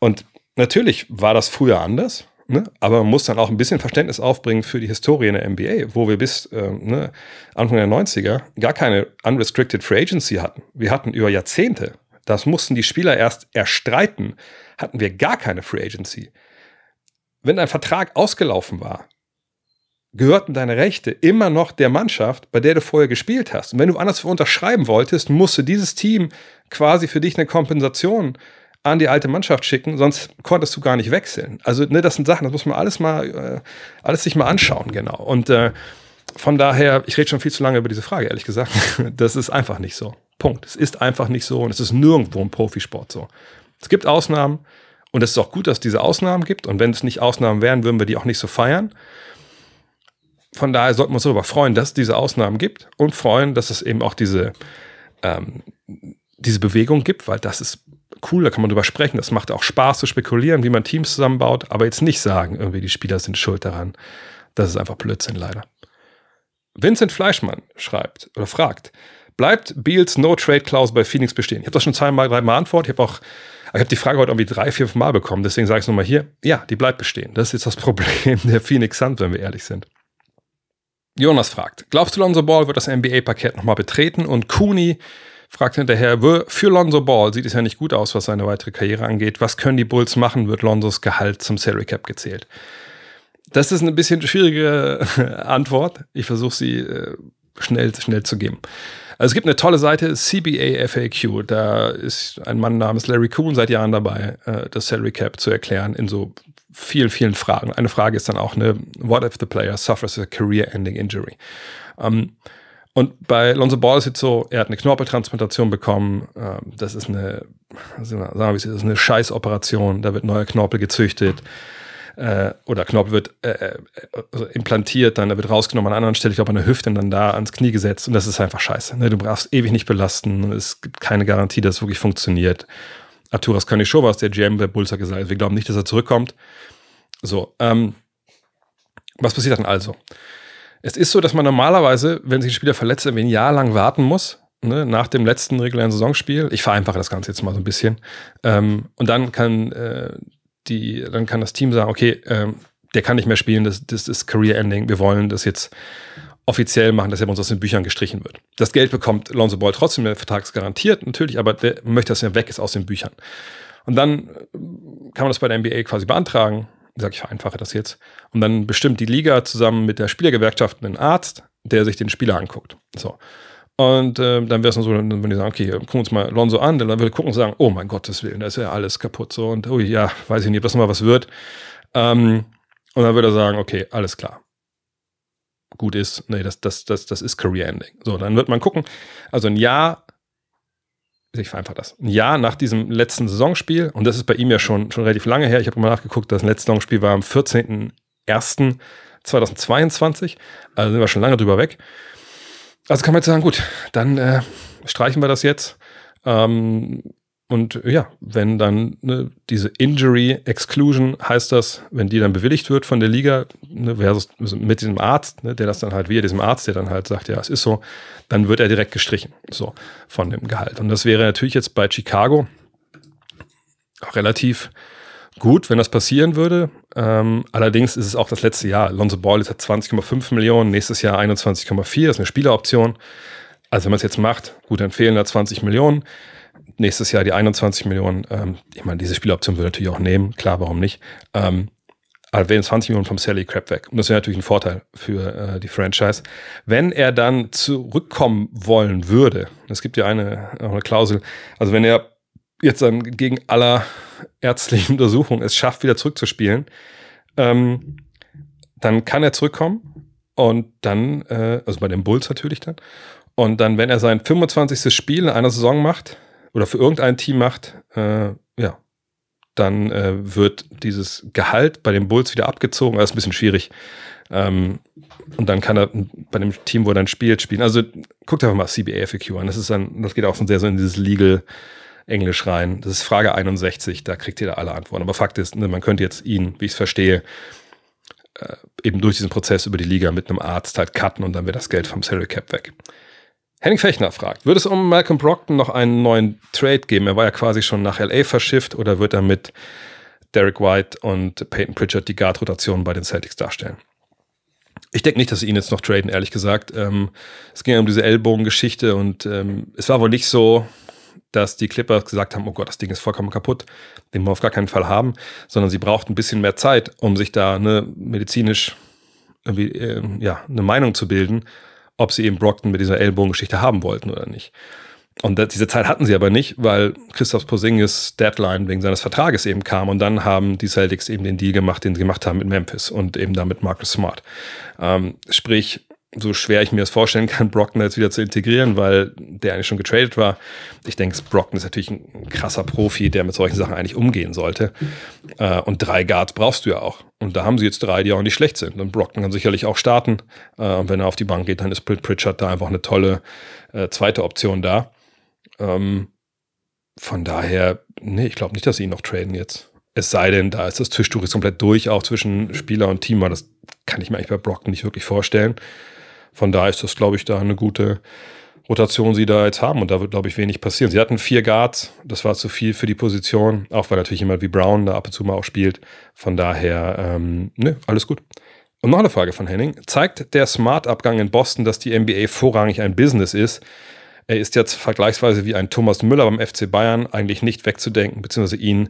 und natürlich war das früher anders, ne? aber man muss dann auch ein bisschen Verständnis aufbringen für die Historie in der NBA, wo wir bis äh, ne, Anfang der 90er gar keine unrestricted free agency hatten. Wir hatten über Jahrzehnte, das mussten die Spieler erst erstreiten, hatten wir gar keine free agency wenn dein Vertrag ausgelaufen war, gehörten deine Rechte immer noch der Mannschaft, bei der du vorher gespielt hast. Und wenn du anders unterschreiben wolltest, musste dieses Team quasi für dich eine Kompensation an die alte Mannschaft schicken, sonst konntest du gar nicht wechseln. Also, ne, das sind Sachen, das muss man alles mal, äh, alles sich mal anschauen, genau. Und äh, von daher, ich rede schon viel zu lange über diese Frage, ehrlich gesagt. Das ist einfach nicht so. Punkt. Es ist einfach nicht so und es ist nirgendwo im Profisport so. Es gibt Ausnahmen, und es ist auch gut, dass es diese Ausnahmen gibt. Und wenn es nicht Ausnahmen wären, würden wir die auch nicht so feiern. Von daher sollten wir uns darüber freuen, dass es diese Ausnahmen gibt und freuen, dass es eben auch diese, ähm, diese Bewegung gibt, weil das ist cool, da kann man drüber sprechen. Das macht auch Spaß zu spekulieren, wie man Teams zusammenbaut, aber jetzt nicht sagen, irgendwie die Spieler sind schuld daran. Das ist einfach Blödsinn leider. Vincent Fleischmann schreibt oder fragt, bleibt Beals No-Trade-Klausel bei Phoenix bestehen? Ich habe das schon zweimal, dreimal antwortet. Ich habe auch ich habe die Frage heute irgendwie drei, vier Mal bekommen, deswegen sage ich es nochmal hier. Ja, die bleibt bestehen. Das ist jetzt das Problem der Phoenix Suns, wenn wir ehrlich sind. Jonas fragt, glaubst du, Lonzo Ball wird das NBA-Parkett nochmal betreten? Und Cooney fragt hinterher, für Lonzo Ball sieht es ja nicht gut aus, was seine weitere Karriere angeht. Was können die Bulls machen? Wird Lonzos Gehalt zum Salary Cap gezählt? Das ist eine bisschen schwierige Antwort. Ich versuche sie äh, schnell, schnell zu geben. Also es gibt eine tolle Seite, CBA FAQ. Da ist ein Mann namens Larry Kuhn seit Jahren dabei, äh, das Salary Cap zu erklären in so vielen, vielen Fragen. Eine Frage ist dann auch eine, what if the player suffers a career-ending injury? Um, und bei Lonzo Ball ist es so, er hat eine Knorpeltransplantation bekommen. Ähm, das ist eine, sagen wir, das ist eine Scheißoperation. Da wird neuer Knorpel gezüchtet äh, oder Knorpel wird äh, äh, also implantiert, dann wird rausgenommen an einer anderen Stelle, ich glaube an der Hüfte und dann da ans Knie gesetzt und das ist einfach scheiße. Ne? Du brauchst ewig nicht belasten, es gibt keine Garantie, dass es wirklich funktioniert. Arturas Kanishovas, der GM der Bulls, hat gesagt, wir glauben nicht, dass er zurückkommt. So, ähm, was passiert dann also? Es ist so, dass man normalerweise, wenn sich ein Spieler verletzt, ein Jahr lang warten muss, ne, nach dem letzten regulären Saisonspiel. Ich vereinfache das Ganze jetzt mal so ein bisschen. Ähm, und dann kann äh, die, dann kann das Team sagen, okay, ähm, der kann nicht mehr spielen, das, das ist Career Ending, wir wollen das jetzt offiziell machen, dass er bei uns aus den Büchern gestrichen wird. Das Geld bekommt Lonzo Ball trotzdem, der Vertrag ist garantiert natürlich, aber der möchte, dass er weg ist aus den Büchern. Und dann äh, kann man das bei der NBA quasi beantragen. Wie gesagt, ich vereinfache das jetzt. Und dann bestimmt die Liga zusammen mit der Spielergewerkschaft einen Arzt, der sich den Spieler anguckt. So. Und äh, dann wäre es so, wenn die sagen, okay, gucken uns mal Lonzo an, dann würde gucken und sagen, oh mein Gottes Willen, da ist ja alles kaputt. So, und oh ja, weiß ich nicht, ob das nochmal was wird. Ähm, und dann würde er sagen, okay, alles klar. Gut ist, nee, das, das, das, das ist Career Ending. So, dann wird man gucken. Also ein Jahr, ich vereinfache das, ein Jahr nach diesem letzten Saisonspiel, und das ist bei ihm ja schon, schon relativ lange her, ich habe mal nachgeguckt, das letzte Saisonspiel war am 14.01.2022, also sind wir schon lange drüber weg Also kann man jetzt sagen, gut, dann äh, streichen wir das jetzt. Ähm, und ja, wenn dann ne, diese Injury Exclusion heißt das, wenn die dann bewilligt wird von der Liga, ne, versus mit diesem Arzt, ne, der das dann halt wie diesem Arzt, der dann halt sagt, ja, es ist so, dann wird er direkt gestrichen, so von dem Gehalt. Und das wäre natürlich jetzt bei Chicago auch relativ gut, wenn das passieren würde. Ähm, allerdings ist es auch das letzte Jahr. Lonzo Ball ist hat 20,5 Millionen, nächstes Jahr 21,4, ist eine Spieleroption. Also wenn man es jetzt macht, gut, dann fehlen da 20 Millionen nächstes Jahr die 21 Millionen. Ähm, ich meine, diese Spieloption würde natürlich auch nehmen, klar, warum nicht. Ähm, aber wären 20 Millionen vom Sally Crap weg. Und das wäre natürlich ein Vorteil für äh, die Franchise. Wenn er dann zurückkommen wollen würde, es gibt ja eine, eine Klausel, also wenn er jetzt dann gegen aller ärztlichen Untersuchungen es schafft, wieder zurückzuspielen, ähm, dann kann er zurückkommen und dann, äh, also bei den Bulls natürlich dann, und dann, wenn er sein 25. Spiel in einer Saison macht, oder für irgendein Team macht, äh, ja, dann äh, wird dieses Gehalt bei den Bulls wieder abgezogen. Das ist ein bisschen schwierig. Ähm, und dann kann er bei dem Team, wo er dann spielt, spielen. Also guckt einfach mal CBA FAQ an. Das ist dann, das geht auch so sehr so in dieses Legal Englisch rein. Das ist Frage 61, da kriegt ihr da alle Antworten. Aber Fakt ist, ne, man könnte jetzt ihn, wie ich es verstehe, äh, eben durch diesen Prozess über die Liga mit einem Arzt halt cutten und dann wird das Geld vom Salary Cap weg. Henning Fechner fragt, wird es um Malcolm Brockton noch einen neuen Trade geben? Er war ja quasi schon nach LA verschifft oder wird er mit Derek White und Peyton Pritchard die Guard-Rotation bei den Celtics darstellen? Ich denke nicht, dass sie ihn jetzt noch traden, ehrlich gesagt. Ähm, es ging ja um diese Ellbogengeschichte und ähm, es war wohl nicht so, dass die Clippers gesagt haben, oh Gott, das Ding ist vollkommen kaputt, den wollen wir auf gar keinen Fall haben, sondern sie braucht ein bisschen mehr Zeit, um sich da ne, medizinisch irgendwie, äh, ja, eine Meinung zu bilden ob sie eben Brockton mit dieser Ellbogengeschichte haben wollten oder nicht. Und diese Zeit hatten sie aber nicht, weil Christoph Posingis Deadline wegen seines Vertrages eben kam. Und dann haben die Celtics eben den Deal gemacht, den sie gemacht haben mit Memphis und eben damit Marcus Smart. Ähm, sprich, so schwer ich mir das vorstellen kann, Brockton jetzt wieder zu integrieren, weil der eigentlich schon getradet war. Ich denke, Brockton ist natürlich ein krasser Profi, der mit solchen Sachen eigentlich umgehen sollte. Äh, und drei Guards brauchst du ja auch. Und da haben sie jetzt drei, die auch nicht schlecht sind. Und Brockton kann sicherlich auch starten. Äh, und wenn er auf die Bank geht, dann ist Pritchard da einfach eine tolle äh, zweite Option da. Ähm, von daher, nee, ich glaube nicht, dass sie ihn noch traden jetzt. Es sei denn, da ist das Tischtuch jetzt komplett durch, auch zwischen Spieler und Team. Das kann ich mir eigentlich bei Brockton nicht wirklich vorstellen. Von daher ist das, glaube ich, da eine gute Rotation, sie da jetzt haben. Und da wird, glaube ich, wenig passieren. Sie hatten vier Guards, das war zu viel für die Position, auch weil natürlich jemand wie Brown da ab und zu mal auch spielt. Von daher, ähm, ne, alles gut. Und noch eine Frage von Henning. Zeigt der Smart-Abgang in Boston, dass die NBA vorrangig ein Business ist? Er ist jetzt vergleichsweise wie ein Thomas Müller beim FC Bayern eigentlich nicht wegzudenken, beziehungsweise ihn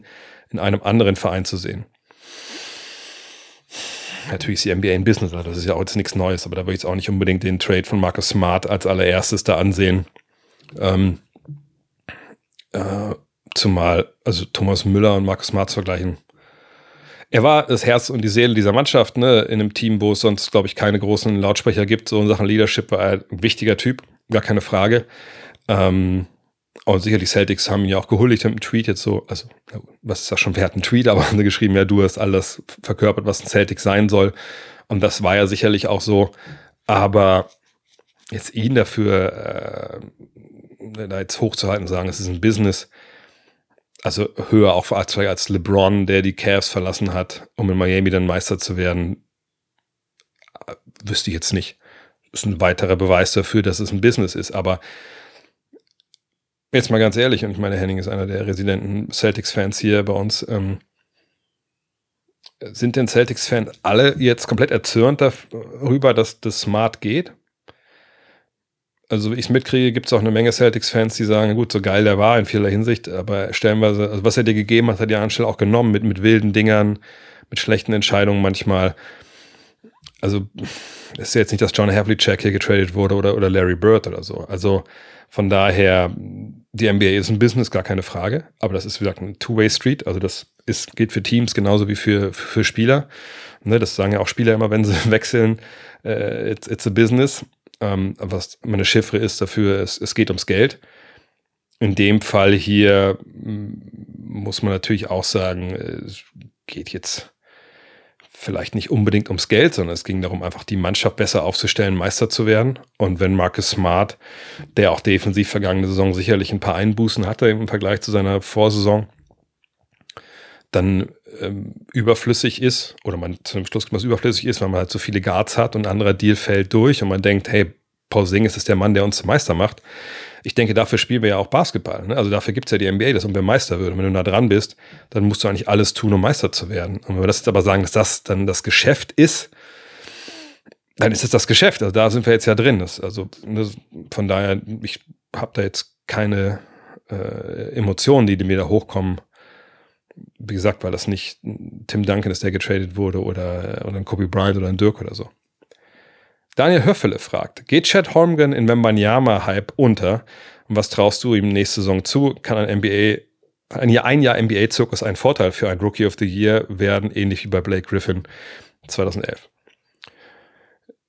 in einem anderen Verein zu sehen natürlich ist die NBA ein Business, das ist ja auch jetzt nichts Neues, aber da würde ich jetzt auch nicht unbedingt den Trade von Marcus Smart als allererstes da ansehen. Ähm, äh, zumal, also Thomas Müller und Marcus Smart zu vergleichen. Er war das Herz und die Seele dieser Mannschaft, ne, in einem Team, wo es sonst, glaube ich, keine großen Lautsprecher gibt. So in Sachen Leadership war er ein wichtiger Typ, gar keine Frage. Ähm, und sicherlich Celtics haben ihn ja auch gehuldigt mit einem Tweet jetzt so, also was ist das schon wert, ein Tweet, aber haben sie geschrieben, ja, du hast alles verkörpert, was ein Celtic sein soll. Und das war ja sicherlich auch so. Aber jetzt ihn dafür äh, da jetzt hochzuhalten und sagen, es ist ein Business, also höher auch als, LeBron, der die Cavs verlassen hat, um in Miami dann Meister zu werden, äh, wüsste ich jetzt nicht. Ist ein weiterer Beweis dafür, dass es ein Business ist. Aber Jetzt mal ganz ehrlich, und ich meine, Henning ist einer der residenten Celtics-Fans hier bei uns. Ähm, sind denn Celtics-Fans alle jetzt komplett erzürnt darüber, dass das Smart geht? Also, wie ich es mitkriege, gibt es auch eine Menge Celtics-Fans, die sagen, gut, so geil der war in vieler Hinsicht, aber stellenweise, also was er dir gegeben hat, hat er Anstelle auch genommen, mit, mit wilden Dingern, mit schlechten Entscheidungen manchmal. Also, es ist jetzt nicht, dass John Havlicek hier getradet wurde oder, oder Larry Bird oder so. Also, von daher, die NBA ist ein Business, gar keine Frage. Aber das ist, wie gesagt, ein Two-Way-Street. Also das ist, geht für Teams genauso wie für, für Spieler. Ne, das sagen ja auch Spieler immer, wenn sie wechseln. Äh, it's, it's a business. Ähm, was meine Chiffre ist dafür, es, es geht ums Geld. In dem Fall hier muss man natürlich auch sagen, es geht jetzt vielleicht nicht unbedingt ums Geld, sondern es ging darum, einfach die Mannschaft besser aufzustellen, Meister zu werden. Und wenn Marcus Smart, der auch defensiv vergangene Saison sicherlich ein paar Einbußen hatte im Vergleich zu seiner Vorsaison, dann ähm, überflüssig ist, oder man zu dem Schluss kommt, überflüssig ist, weil man halt so viele Guards hat und ein anderer Deal fällt durch und man denkt, hey, Paul Singh ist der Mann, der uns Meister macht. Ich denke, dafür spielen wir ja auch Basketball. Ne? Also dafür gibt es ja die NBA, dass wir Meister wird. Wenn du nah dran bist, dann musst du eigentlich alles tun, um Meister zu werden. Und wenn wir das jetzt aber sagen, dass das dann das Geschäft ist, dann ist es das Geschäft. Also da sind wir jetzt ja drin. Das, also ne, von daher, ich habe da jetzt keine äh, Emotionen, die, die mir da hochkommen, wie gesagt, weil das nicht Tim Duncan ist, der getradet wurde oder, oder ein Kobe Bryant oder ein Dirk oder so. Daniel Höffele fragt, geht Chad Holmgren in Wembanyama-Hype unter? Und was traust du ihm nächste Saison zu? Kann ein NBA, ein Jahr, ein Jahr NBA-Zirkus ein Vorteil für ein Rookie of the Year werden, ähnlich wie bei Blake Griffin 2011?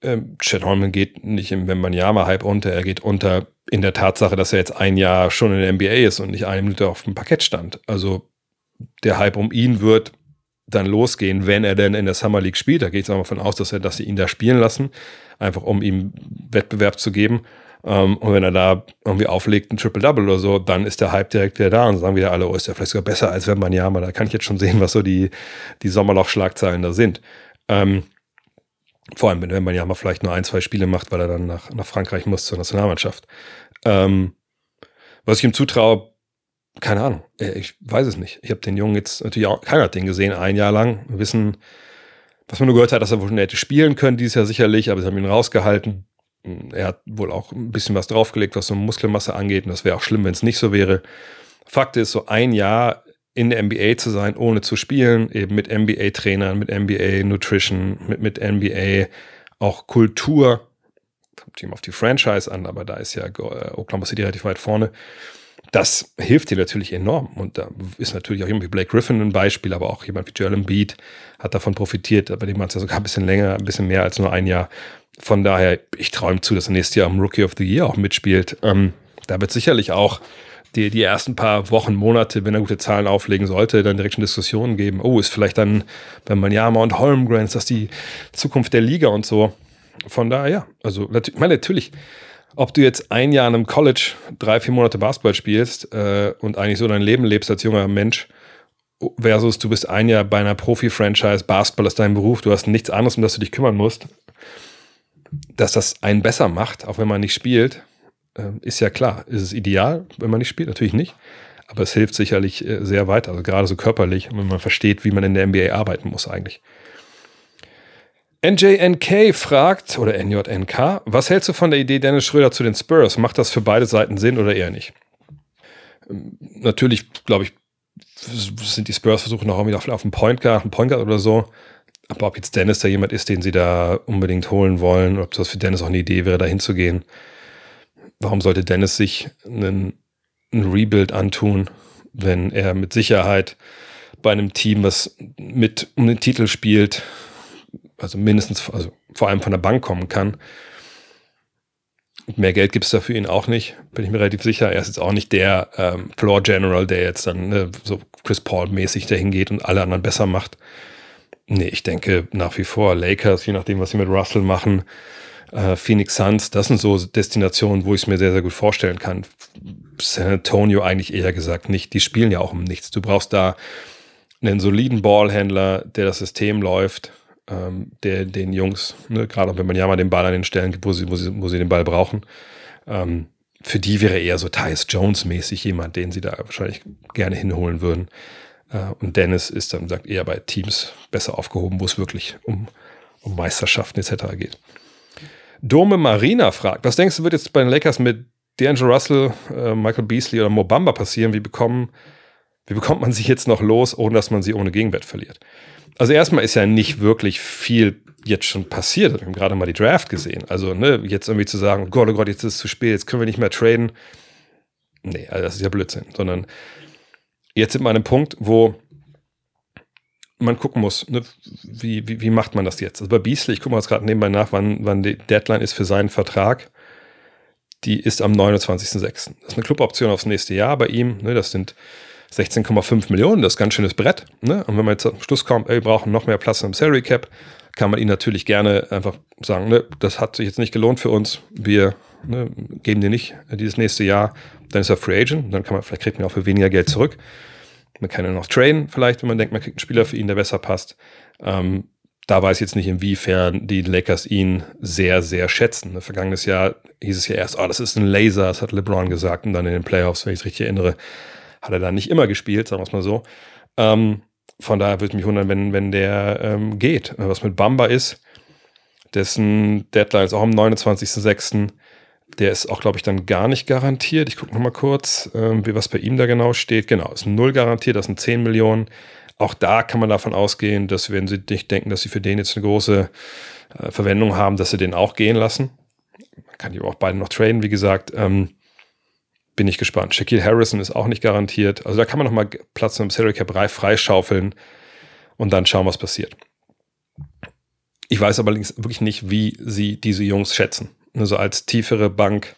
Ähm, Chad Holmgren geht nicht im Wembanyama-Hype unter, er geht unter in der Tatsache, dass er jetzt ein Jahr schon in der NBA ist und nicht eine Minute auf dem Parkett stand. Also der Hype um ihn wird dann losgehen, wenn er denn in der Summer League spielt. Da geht es auch davon aus, dass, er, dass sie ihn da spielen lassen, einfach um ihm Wettbewerb zu geben. Um, ähm, und wenn er da irgendwie auflegt, ein Triple-Double oder so, dann ist der Hype direkt wieder da und sagen wieder alle, oh, ist der vielleicht sogar besser als wenn man ja mal, da kann ich jetzt schon sehen, was so die, die Sommerloch-Schlagzeilen da sind. Ähm, vor allem, wenn man ja mal vielleicht nur ein, zwei Spiele macht, weil er dann nach, nach Frankreich muss zur Nationalmannschaft. Ähm, was ich ihm zutraue, keine Ahnung, äh, ich weiß es nicht. Ich habe den Jungen jetzt natürlich auch, keiner hat den gesehen, ein Jahr lang. Wir wissen, was man nur gehört hat, dass er wohl schon hätte spielen können, dieses Jahr sicherlich, aber sie haben ihn rausgehalten. Er hat wohl auch ein bisschen was draufgelegt, was so Muskelmasse angeht, und das wäre auch schlimm, wenn es nicht so wäre. Fakt ist, so ein Jahr in der NBA zu sein, ohne zu spielen, eben mit NBA-Trainern, mit NBA-Nutrition, mit, mit NBA auch Kultur, kommt ihm auf die Franchise an, aber da ist ja äh, Oklahoma City relativ weit vorne das hilft dir natürlich enorm. Und da ist natürlich auch jemand wie Blake Griffin ein Beispiel, aber auch jemand wie Joel Embiid hat davon profitiert, bei dem hat es ja sogar ein bisschen länger, ein bisschen mehr als nur ein Jahr. Von daher, ich ihm zu, dass er nächstes Jahr am Rookie of the Year auch mitspielt. Ähm, da wird sicherlich auch die, die ersten paar Wochen, Monate, wenn er gute Zahlen auflegen sollte, dann direkt schon Diskussionen geben. Oh, ist vielleicht dann wenn man ja und Holmgren, ist das die Zukunft der Liga und so. Von daher, ja, also natürlich, meine, natürlich ob du jetzt ein Jahr in einem College drei, vier Monate Basketball spielst äh, und eigentlich so dein Leben lebst als junger Mensch, versus du bist ein Jahr bei einer Profi-Franchise, Basketball ist dein Beruf, du hast nichts anderes, um das du dich kümmern musst, dass das einen besser macht, auch wenn man nicht spielt, äh, ist ja klar. Ist es ideal, wenn man nicht spielt? Natürlich nicht. Aber es hilft sicherlich äh, sehr weiter, also gerade so körperlich, wenn man versteht, wie man in der NBA arbeiten muss eigentlich. NJNK fragt, oder NJNK, was hältst du von der Idee Dennis Schröder zu den Spurs? Macht das für beide Seiten Sinn oder eher nicht? Ähm, natürlich, glaube ich, sind die Spurs versuchen noch irgendwie auf, auf einen Point Guard, einen Point Guard oder so. Aber ob jetzt Dennis da jemand ist, den sie da unbedingt holen wollen, ob das für Dennis auch eine Idee wäre, da hinzugehen. Warum sollte Dennis sich einen, einen Rebuild antun, wenn er mit Sicherheit bei einem Team, was mit um den Titel spielt, also mindestens, also vor allem von der Bank kommen kann. Mehr Geld gibt es da für ihn auch nicht, bin ich mir relativ sicher. Er ist jetzt auch nicht der ähm, Floor General, der jetzt dann ne, so Chris Paul-mäßig dahin geht und alle anderen besser macht. Nee, ich denke nach wie vor Lakers, je nachdem, was sie mit Russell machen, äh, Phoenix Suns, das sind so Destinationen, wo ich es mir sehr, sehr gut vorstellen kann. San Antonio eigentlich eher gesagt nicht. Die spielen ja auch um nichts. Du brauchst da einen soliden Ballhändler, der das System läuft ähm, der, den Jungs, ne, gerade wenn man ja mal den Ball an den Stellen gibt, wo sie, wo sie, wo sie den Ball brauchen, ähm, für die wäre eher so Tyus Jones-mäßig jemand, den sie da wahrscheinlich gerne hinholen würden. Äh, und Dennis ist dann, sagt, eher bei Teams besser aufgehoben, wo es wirklich um, um Meisterschaften etc. geht. Dome Marina fragt, was denkst du, wird jetzt bei den Lakers mit D'Angelo Russell, äh, Michael Beasley oder Mobamba passieren? Wie bekommen, wie bekommt man sich jetzt noch los, ohne dass man sie ohne Gegenwert verliert? Also erstmal ist ja nicht wirklich viel jetzt schon passiert. Wir haben gerade mal die Draft gesehen. Also, ne, jetzt irgendwie zu sagen, Gott, oh Gott, jetzt ist es zu spät, jetzt können wir nicht mehr traden. Nee, also das ist ja Blödsinn. Sondern jetzt sind wir an einem Punkt, wo man gucken muss, ne, wie, wie, wie macht man das jetzt? Also bei Beasley, ich gucke mal jetzt gerade nebenbei nach, wann, wann die Deadline ist für seinen Vertrag. Die ist am 29.06. Das ist eine Cluboption aufs nächste Jahr bei ihm. Ne, das sind 16,5 Millionen, das ist ganz schönes Brett. Ne? Und wenn man jetzt am Schluss kommt, ey, wir brauchen noch mehr Platz im Salary Cap, kann man ihn natürlich gerne einfach sagen, ne, das hat sich jetzt nicht gelohnt für uns, wir ne, geben dir nicht dieses nächste Jahr, dann ist er Free Agent, dann kann man, vielleicht kriegt man auch für weniger Geld zurück. Man kann ihn noch traden, vielleicht, wenn man denkt, man kriegt einen Spieler für ihn, der besser passt. Ähm, da weiß ich jetzt nicht, inwiefern die Lakers ihn sehr, sehr schätzen. Vergangenes Jahr hieß es ja erst, oh, das ist ein Laser, das hat LeBron gesagt. Und dann in den Playoffs, wenn ich es richtig erinnere, hat er da nicht immer gespielt, sagen wir es mal so. Ähm, von daher würde ich mich wundern, wenn, wenn der ähm, geht. Was mit Bamba ist, dessen Deadline ist auch am 29.06. Der ist auch, glaube ich, dann gar nicht garantiert. Ich gucke nochmal kurz, ähm, wie was bei ihm da genau steht. Genau, ist null garantiert, das sind 10 Millionen. Auch da kann man davon ausgehen, dass wenn sie nicht denken, dass sie für den jetzt eine große äh, Verwendung haben, dass sie den auch gehen lassen. Man kann die auch beide noch traden, wie gesagt. Ähm, bin ich gespannt. Shaquille Harrison ist auch nicht garantiert. Also da kann man noch mal Platz im Salary Cap freischaufeln und dann schauen, was passiert. Ich weiß aber wirklich nicht, wie sie diese Jungs schätzen. Also als tiefere Bank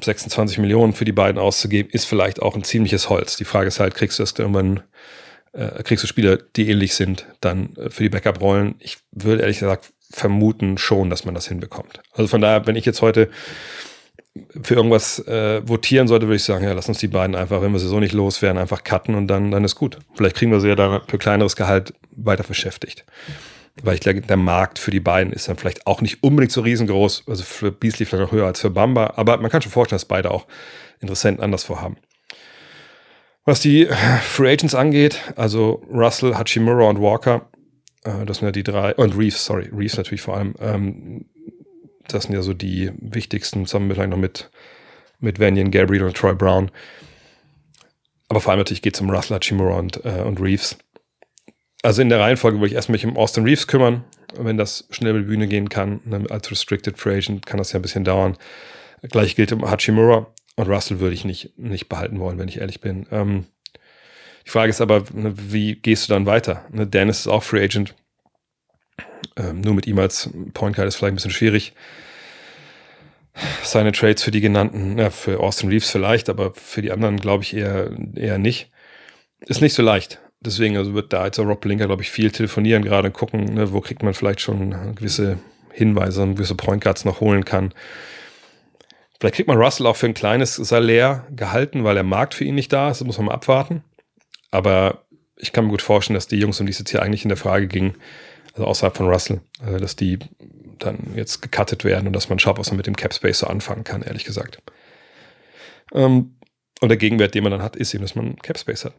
26 Millionen für die beiden auszugeben, ist vielleicht auch ein ziemliches Holz. Die Frage ist halt, kriegst du das irgendwann, äh, kriegst du Spieler, die ähnlich sind, dann äh, für die Backup-Rollen? Ich würde ehrlich gesagt vermuten schon, dass man das hinbekommt. Also von daher, wenn ich jetzt heute für irgendwas äh, votieren sollte, würde ich sagen, ja, lass uns die beiden einfach, wenn wir sie so nicht loswerden, einfach cutten und dann, dann ist gut. Vielleicht kriegen wir sie ja dann für kleineres Gehalt weiter beschäftigt. Weil ich glaube, der Markt für die beiden ist dann vielleicht auch nicht unbedingt so riesengroß. Also für Beasley vielleicht noch höher als für Bamba. Aber man kann schon vorstellen, dass beide auch Interessenten anders vorhaben. Was die Free Agents angeht, also Russell, Hachimura und Walker, äh, das sind ja die drei, und Reeves, sorry, Reeves natürlich vor allem, ähm, das sind ja so die wichtigsten, zusammen mit, noch mit, mit Vanyan Gabriel und Troy Brown. Aber vor allem natürlich geht es um Russell Hachimura und, äh, und Reeves. Also in der Reihenfolge würde ich erst mich um Austin Reeves kümmern, wenn das schnell über die Bühne gehen kann. Ne, als Restricted Free Agent kann das ja ein bisschen dauern. Gleich gilt um Hachimura und Russell würde ich nicht, nicht behalten wollen, wenn ich ehrlich bin. Ähm, die Frage ist aber, ne, wie gehst du dann weiter? Ne, Dennis ist auch Free Agent. Ähm, nur mit ihm als Point Guard ist vielleicht ein bisschen schwierig. Seine Trades für die genannten, ja, für Austin Reeves vielleicht, aber für die anderen glaube ich eher, eher nicht. Ist nicht so leicht. Deswegen also wird da jetzt auch Rob Blinker, glaube ich, viel telefonieren gerade und gucken, ne, wo kriegt man vielleicht schon gewisse Hinweise und gewisse Point Guards noch holen kann. Vielleicht kriegt man Russell auch für ein kleines Salär gehalten, weil der Markt für ihn nicht da ist. Das muss man mal abwarten. Aber ich kann mir gut vorstellen, dass die Jungs, um die es jetzt hier eigentlich in der Frage ging, also außerhalb von Russell, also dass die dann jetzt gecuttet werden und dass man schaut, was man mit dem Cap Space so anfangen kann, ehrlich gesagt. Ähm, und der Gegenwert, den man dann hat, ist eben, dass man Cap Space hat.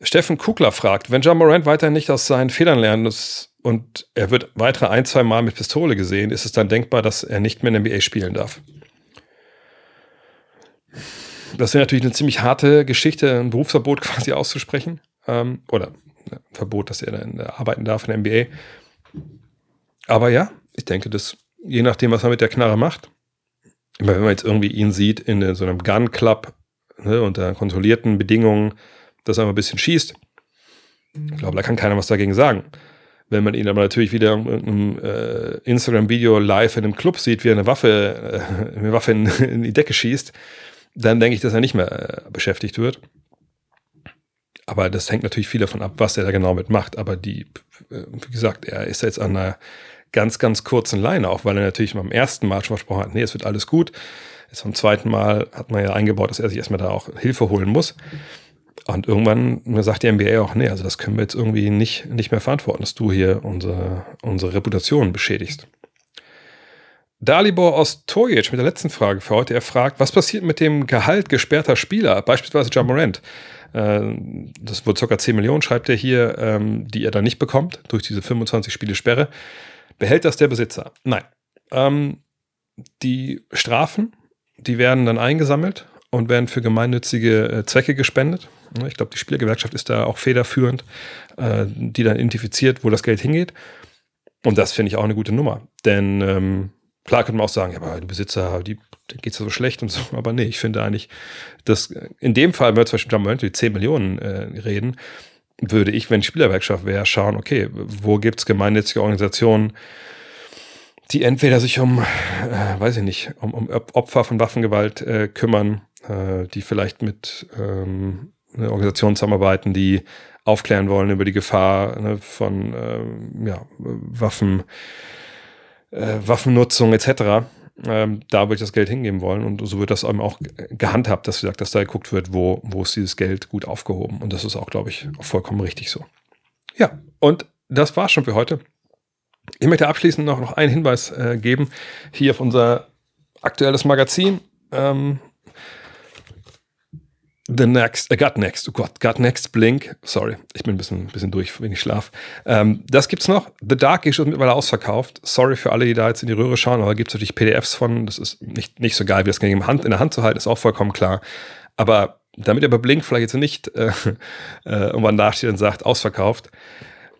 Steffen Kugler fragt, wenn John Morant weiterhin nicht aus seinen Fehlern lernt und er wird weitere ein, zwei Mal mit Pistole gesehen, ist es dann denkbar, dass er nicht mehr in der NBA spielen darf? Das wäre natürlich eine ziemlich harte Geschichte, ein Berufsverbot quasi auszusprechen. Ähm, oder Verbot, dass er dann arbeiten darf in der NBA. Aber ja, ich denke, dass je nachdem, was er mit der Knarre macht, immer wenn man jetzt irgendwie ihn sieht in so einem Gun Club ne, unter kontrollierten Bedingungen, dass er mal ein bisschen schießt, ich glaube, da kann keiner was dagegen sagen. Wenn man ihn aber natürlich wieder im äh, Instagram-Video live in einem Club sieht, wie er eine Waffe, äh, eine Waffe in, in, die Decke schießt, dann denke ich, dass er nicht mehr äh, beschäftigt wird. Aber das hängt natürlich viel davon ab, was er da genau mitmacht. Aber die, äh, wie gesagt, er ist jetzt an einer ganz, ganz kurzen Leine, auch weil er natürlich beim ersten Mal schon versprochen hat, nee, es wird alles gut. Jetzt beim zweiten Mal hat man ja eingebaut, dass er sich erstmal da auch Hilfe holen muss. Und irgendwann sagt die NBA auch, nee, also das können wir jetzt irgendwie nicht, nicht mehr verantworten, dass du hier unsere, unsere Reputation beschädigst. Dalibor Ostojic mit der letzten Frage für heute. Er fragt, was passiert mit dem Gehalt gesperrter Spieler, beispielsweise John Morant? Äh, das wurde ca. 10 Millionen, schreibt er hier, ähm, die er dann nicht bekommt durch diese 25 Spiele Sperre. Behält das der Besitzer? Nein. Ähm, die Strafen, die werden dann eingesammelt und werden für gemeinnützige äh, Zwecke gespendet. Ich glaube, die Spielergewerkschaft ist da auch federführend, äh, die dann identifiziert, wo das Geld hingeht. Und das finde ich auch eine gute Nummer. Denn ähm, Klar könnte man auch sagen, ja, aber die Besitzer, die geht es so schlecht und so. Aber nee, ich finde eigentlich, dass in dem Fall, wenn wir zum Beispiel die 10 Millionen äh, reden, würde ich, wenn Spielerwerkschaft wäre, schauen, okay, wo gibt es gemeinnützige Organisationen, die entweder sich um, äh, weiß ich nicht, um, um Opfer von Waffengewalt äh, kümmern, äh, die vielleicht mit ähm, eine Organisation zusammenarbeiten, die aufklären wollen über die Gefahr ne, von äh, ja, Waffen, äh, Waffennutzung etc. Ähm, da würde ich das Geld hingeben wollen und so wird das eben auch gehandhabt, dass, gesagt, dass da geguckt wird, wo, wo ist dieses Geld gut aufgehoben. Und das ist auch, glaube ich, vollkommen richtig so. Ja, und das war's schon für heute. Ich möchte abschließend noch, noch einen Hinweis äh, geben, hier auf unser aktuelles Magazin. Ähm, The Next, äh, Gut Next, oh Gott, Gut Next Blink, sorry, ich bin ein bisschen, bisschen durch wegen Schlaf. Ähm, das gibt's noch. The Dark Issue ist mittlerweile ausverkauft. Sorry für alle, die da jetzt in die Röhre schauen, aber gibt's natürlich PDFs von. Das ist nicht, nicht so geil, wie das in der Hand zu halten, ist auch vollkommen klar. Aber damit ihr bei Blink vielleicht jetzt nicht äh, äh, irgendwann dasteht und sagt, ausverkauft,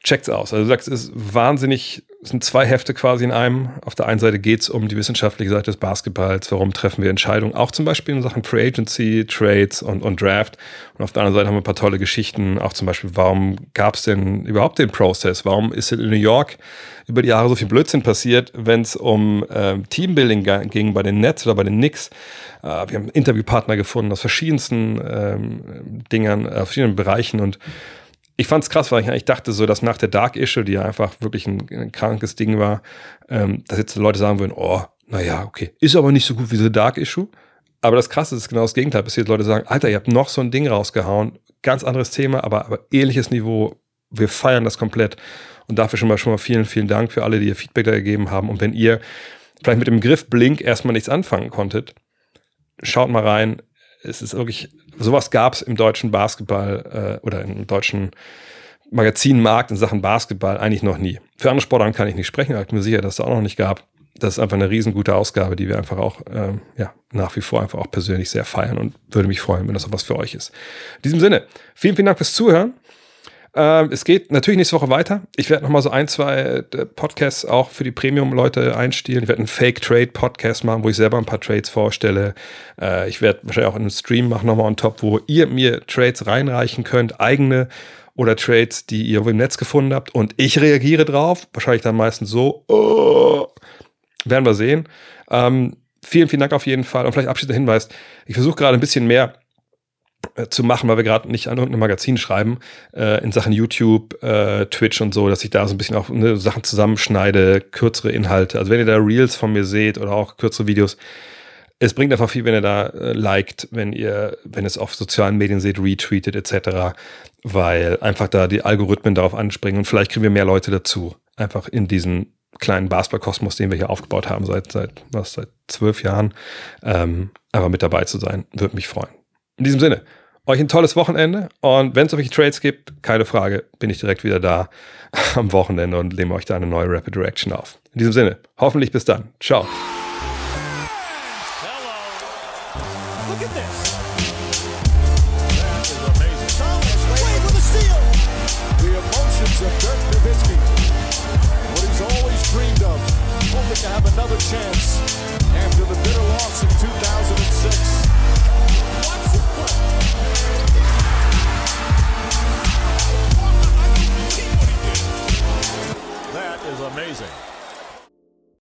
checkt's aus. Also du sagst, es ist wahnsinnig, es sind zwei Hefte quasi in einem. Auf der einen Seite geht's um die wissenschaftliche Seite des Basketballs, warum treffen wir Entscheidungen, auch zum Beispiel in Sachen Free Agency, Trades und, und Draft. Und auf der anderen Seite haben wir ein paar tolle Geschichten, auch zum Beispiel, warum gab's denn überhaupt den Prozess? Warum ist in New York über die Jahre so viel Blödsinn passiert, wenn es um äh, Teambuilding ging bei den Nets oder bei den Knicks? Äh, wir haben Interviewpartner gefunden aus verschiedensten ähm, Dingern, äh, verschiedenen Bereichen und ich fand es krass, weil ich eigentlich dachte, so dass nach der Dark Issue, die ja einfach wirklich ein, ein krankes Ding war, ähm, dass jetzt Leute sagen würden, oh, naja, okay, ist aber nicht so gut wie The Dark Issue. Aber das Krasse ist genau das Gegenteil passiert. Leute sagen, Alter, ihr habt noch so ein Ding rausgehauen, ganz anderes Thema, aber, aber ähnliches Niveau. Wir feiern das komplett. Und dafür schon mal, schon mal vielen, vielen Dank für alle, die ihr Feedback da gegeben haben. Und wenn ihr vielleicht mit dem Griff Blink erstmal nichts anfangen konntet, schaut mal rein es ist wirklich, sowas gab es im deutschen Basketball äh, oder im deutschen Magazinmarkt in Sachen Basketball eigentlich noch nie. Für andere Sportarten kann ich nicht sprechen, aber ich bin mir sicher, dass es auch noch nicht gab. Das ist einfach eine riesengute Ausgabe, die wir einfach auch ähm, ja, nach wie vor einfach auch persönlich sehr feiern und würde mich freuen, wenn das auch was für euch ist. In diesem Sinne, vielen, vielen Dank fürs Zuhören. Ähm, es geht natürlich nächste Woche weiter. Ich werde nochmal so ein, zwei äh, Podcasts auch für die Premium-Leute einstielen. Ich werde einen Fake-Trade-Podcast machen, wo ich selber ein paar Trades vorstelle. Äh, ich werde wahrscheinlich auch einen Stream machen, nochmal on top, wo ihr mir Trades reinreichen könnt, eigene oder Trades, die ihr im Netz gefunden habt. Und ich reagiere drauf. Wahrscheinlich dann meistens so, oh, werden wir sehen. Ähm, vielen, vielen Dank auf jeden Fall. Und vielleicht abschließender Hinweis. Ich versuche gerade ein bisschen mehr zu machen, weil wir gerade nicht an irgendeinem Magazin schreiben, äh, in Sachen YouTube, äh, Twitch und so, dass ich da so ein bisschen auch ne, Sachen zusammenschneide, kürzere Inhalte. Also wenn ihr da Reels von mir seht oder auch kürzere Videos, es bringt einfach viel, wenn ihr da äh, liked, wenn ihr, wenn es auf sozialen Medien seht, retweetet etc., weil einfach da die Algorithmen darauf anspringen und vielleicht kriegen wir mehr Leute dazu, einfach in diesen kleinen Basketball-Kosmos, den wir hier aufgebaut haben seit seit was seit zwölf Jahren, ähm, aber mit dabei zu sein, würde mich freuen. In diesem Sinne, euch ein tolles Wochenende und wenn es solche Trades gibt, keine Frage, bin ich direkt wieder da am Wochenende und nehme euch da eine neue Rapid Direction auf. In diesem Sinne, hoffentlich bis dann. Ciao. have another chance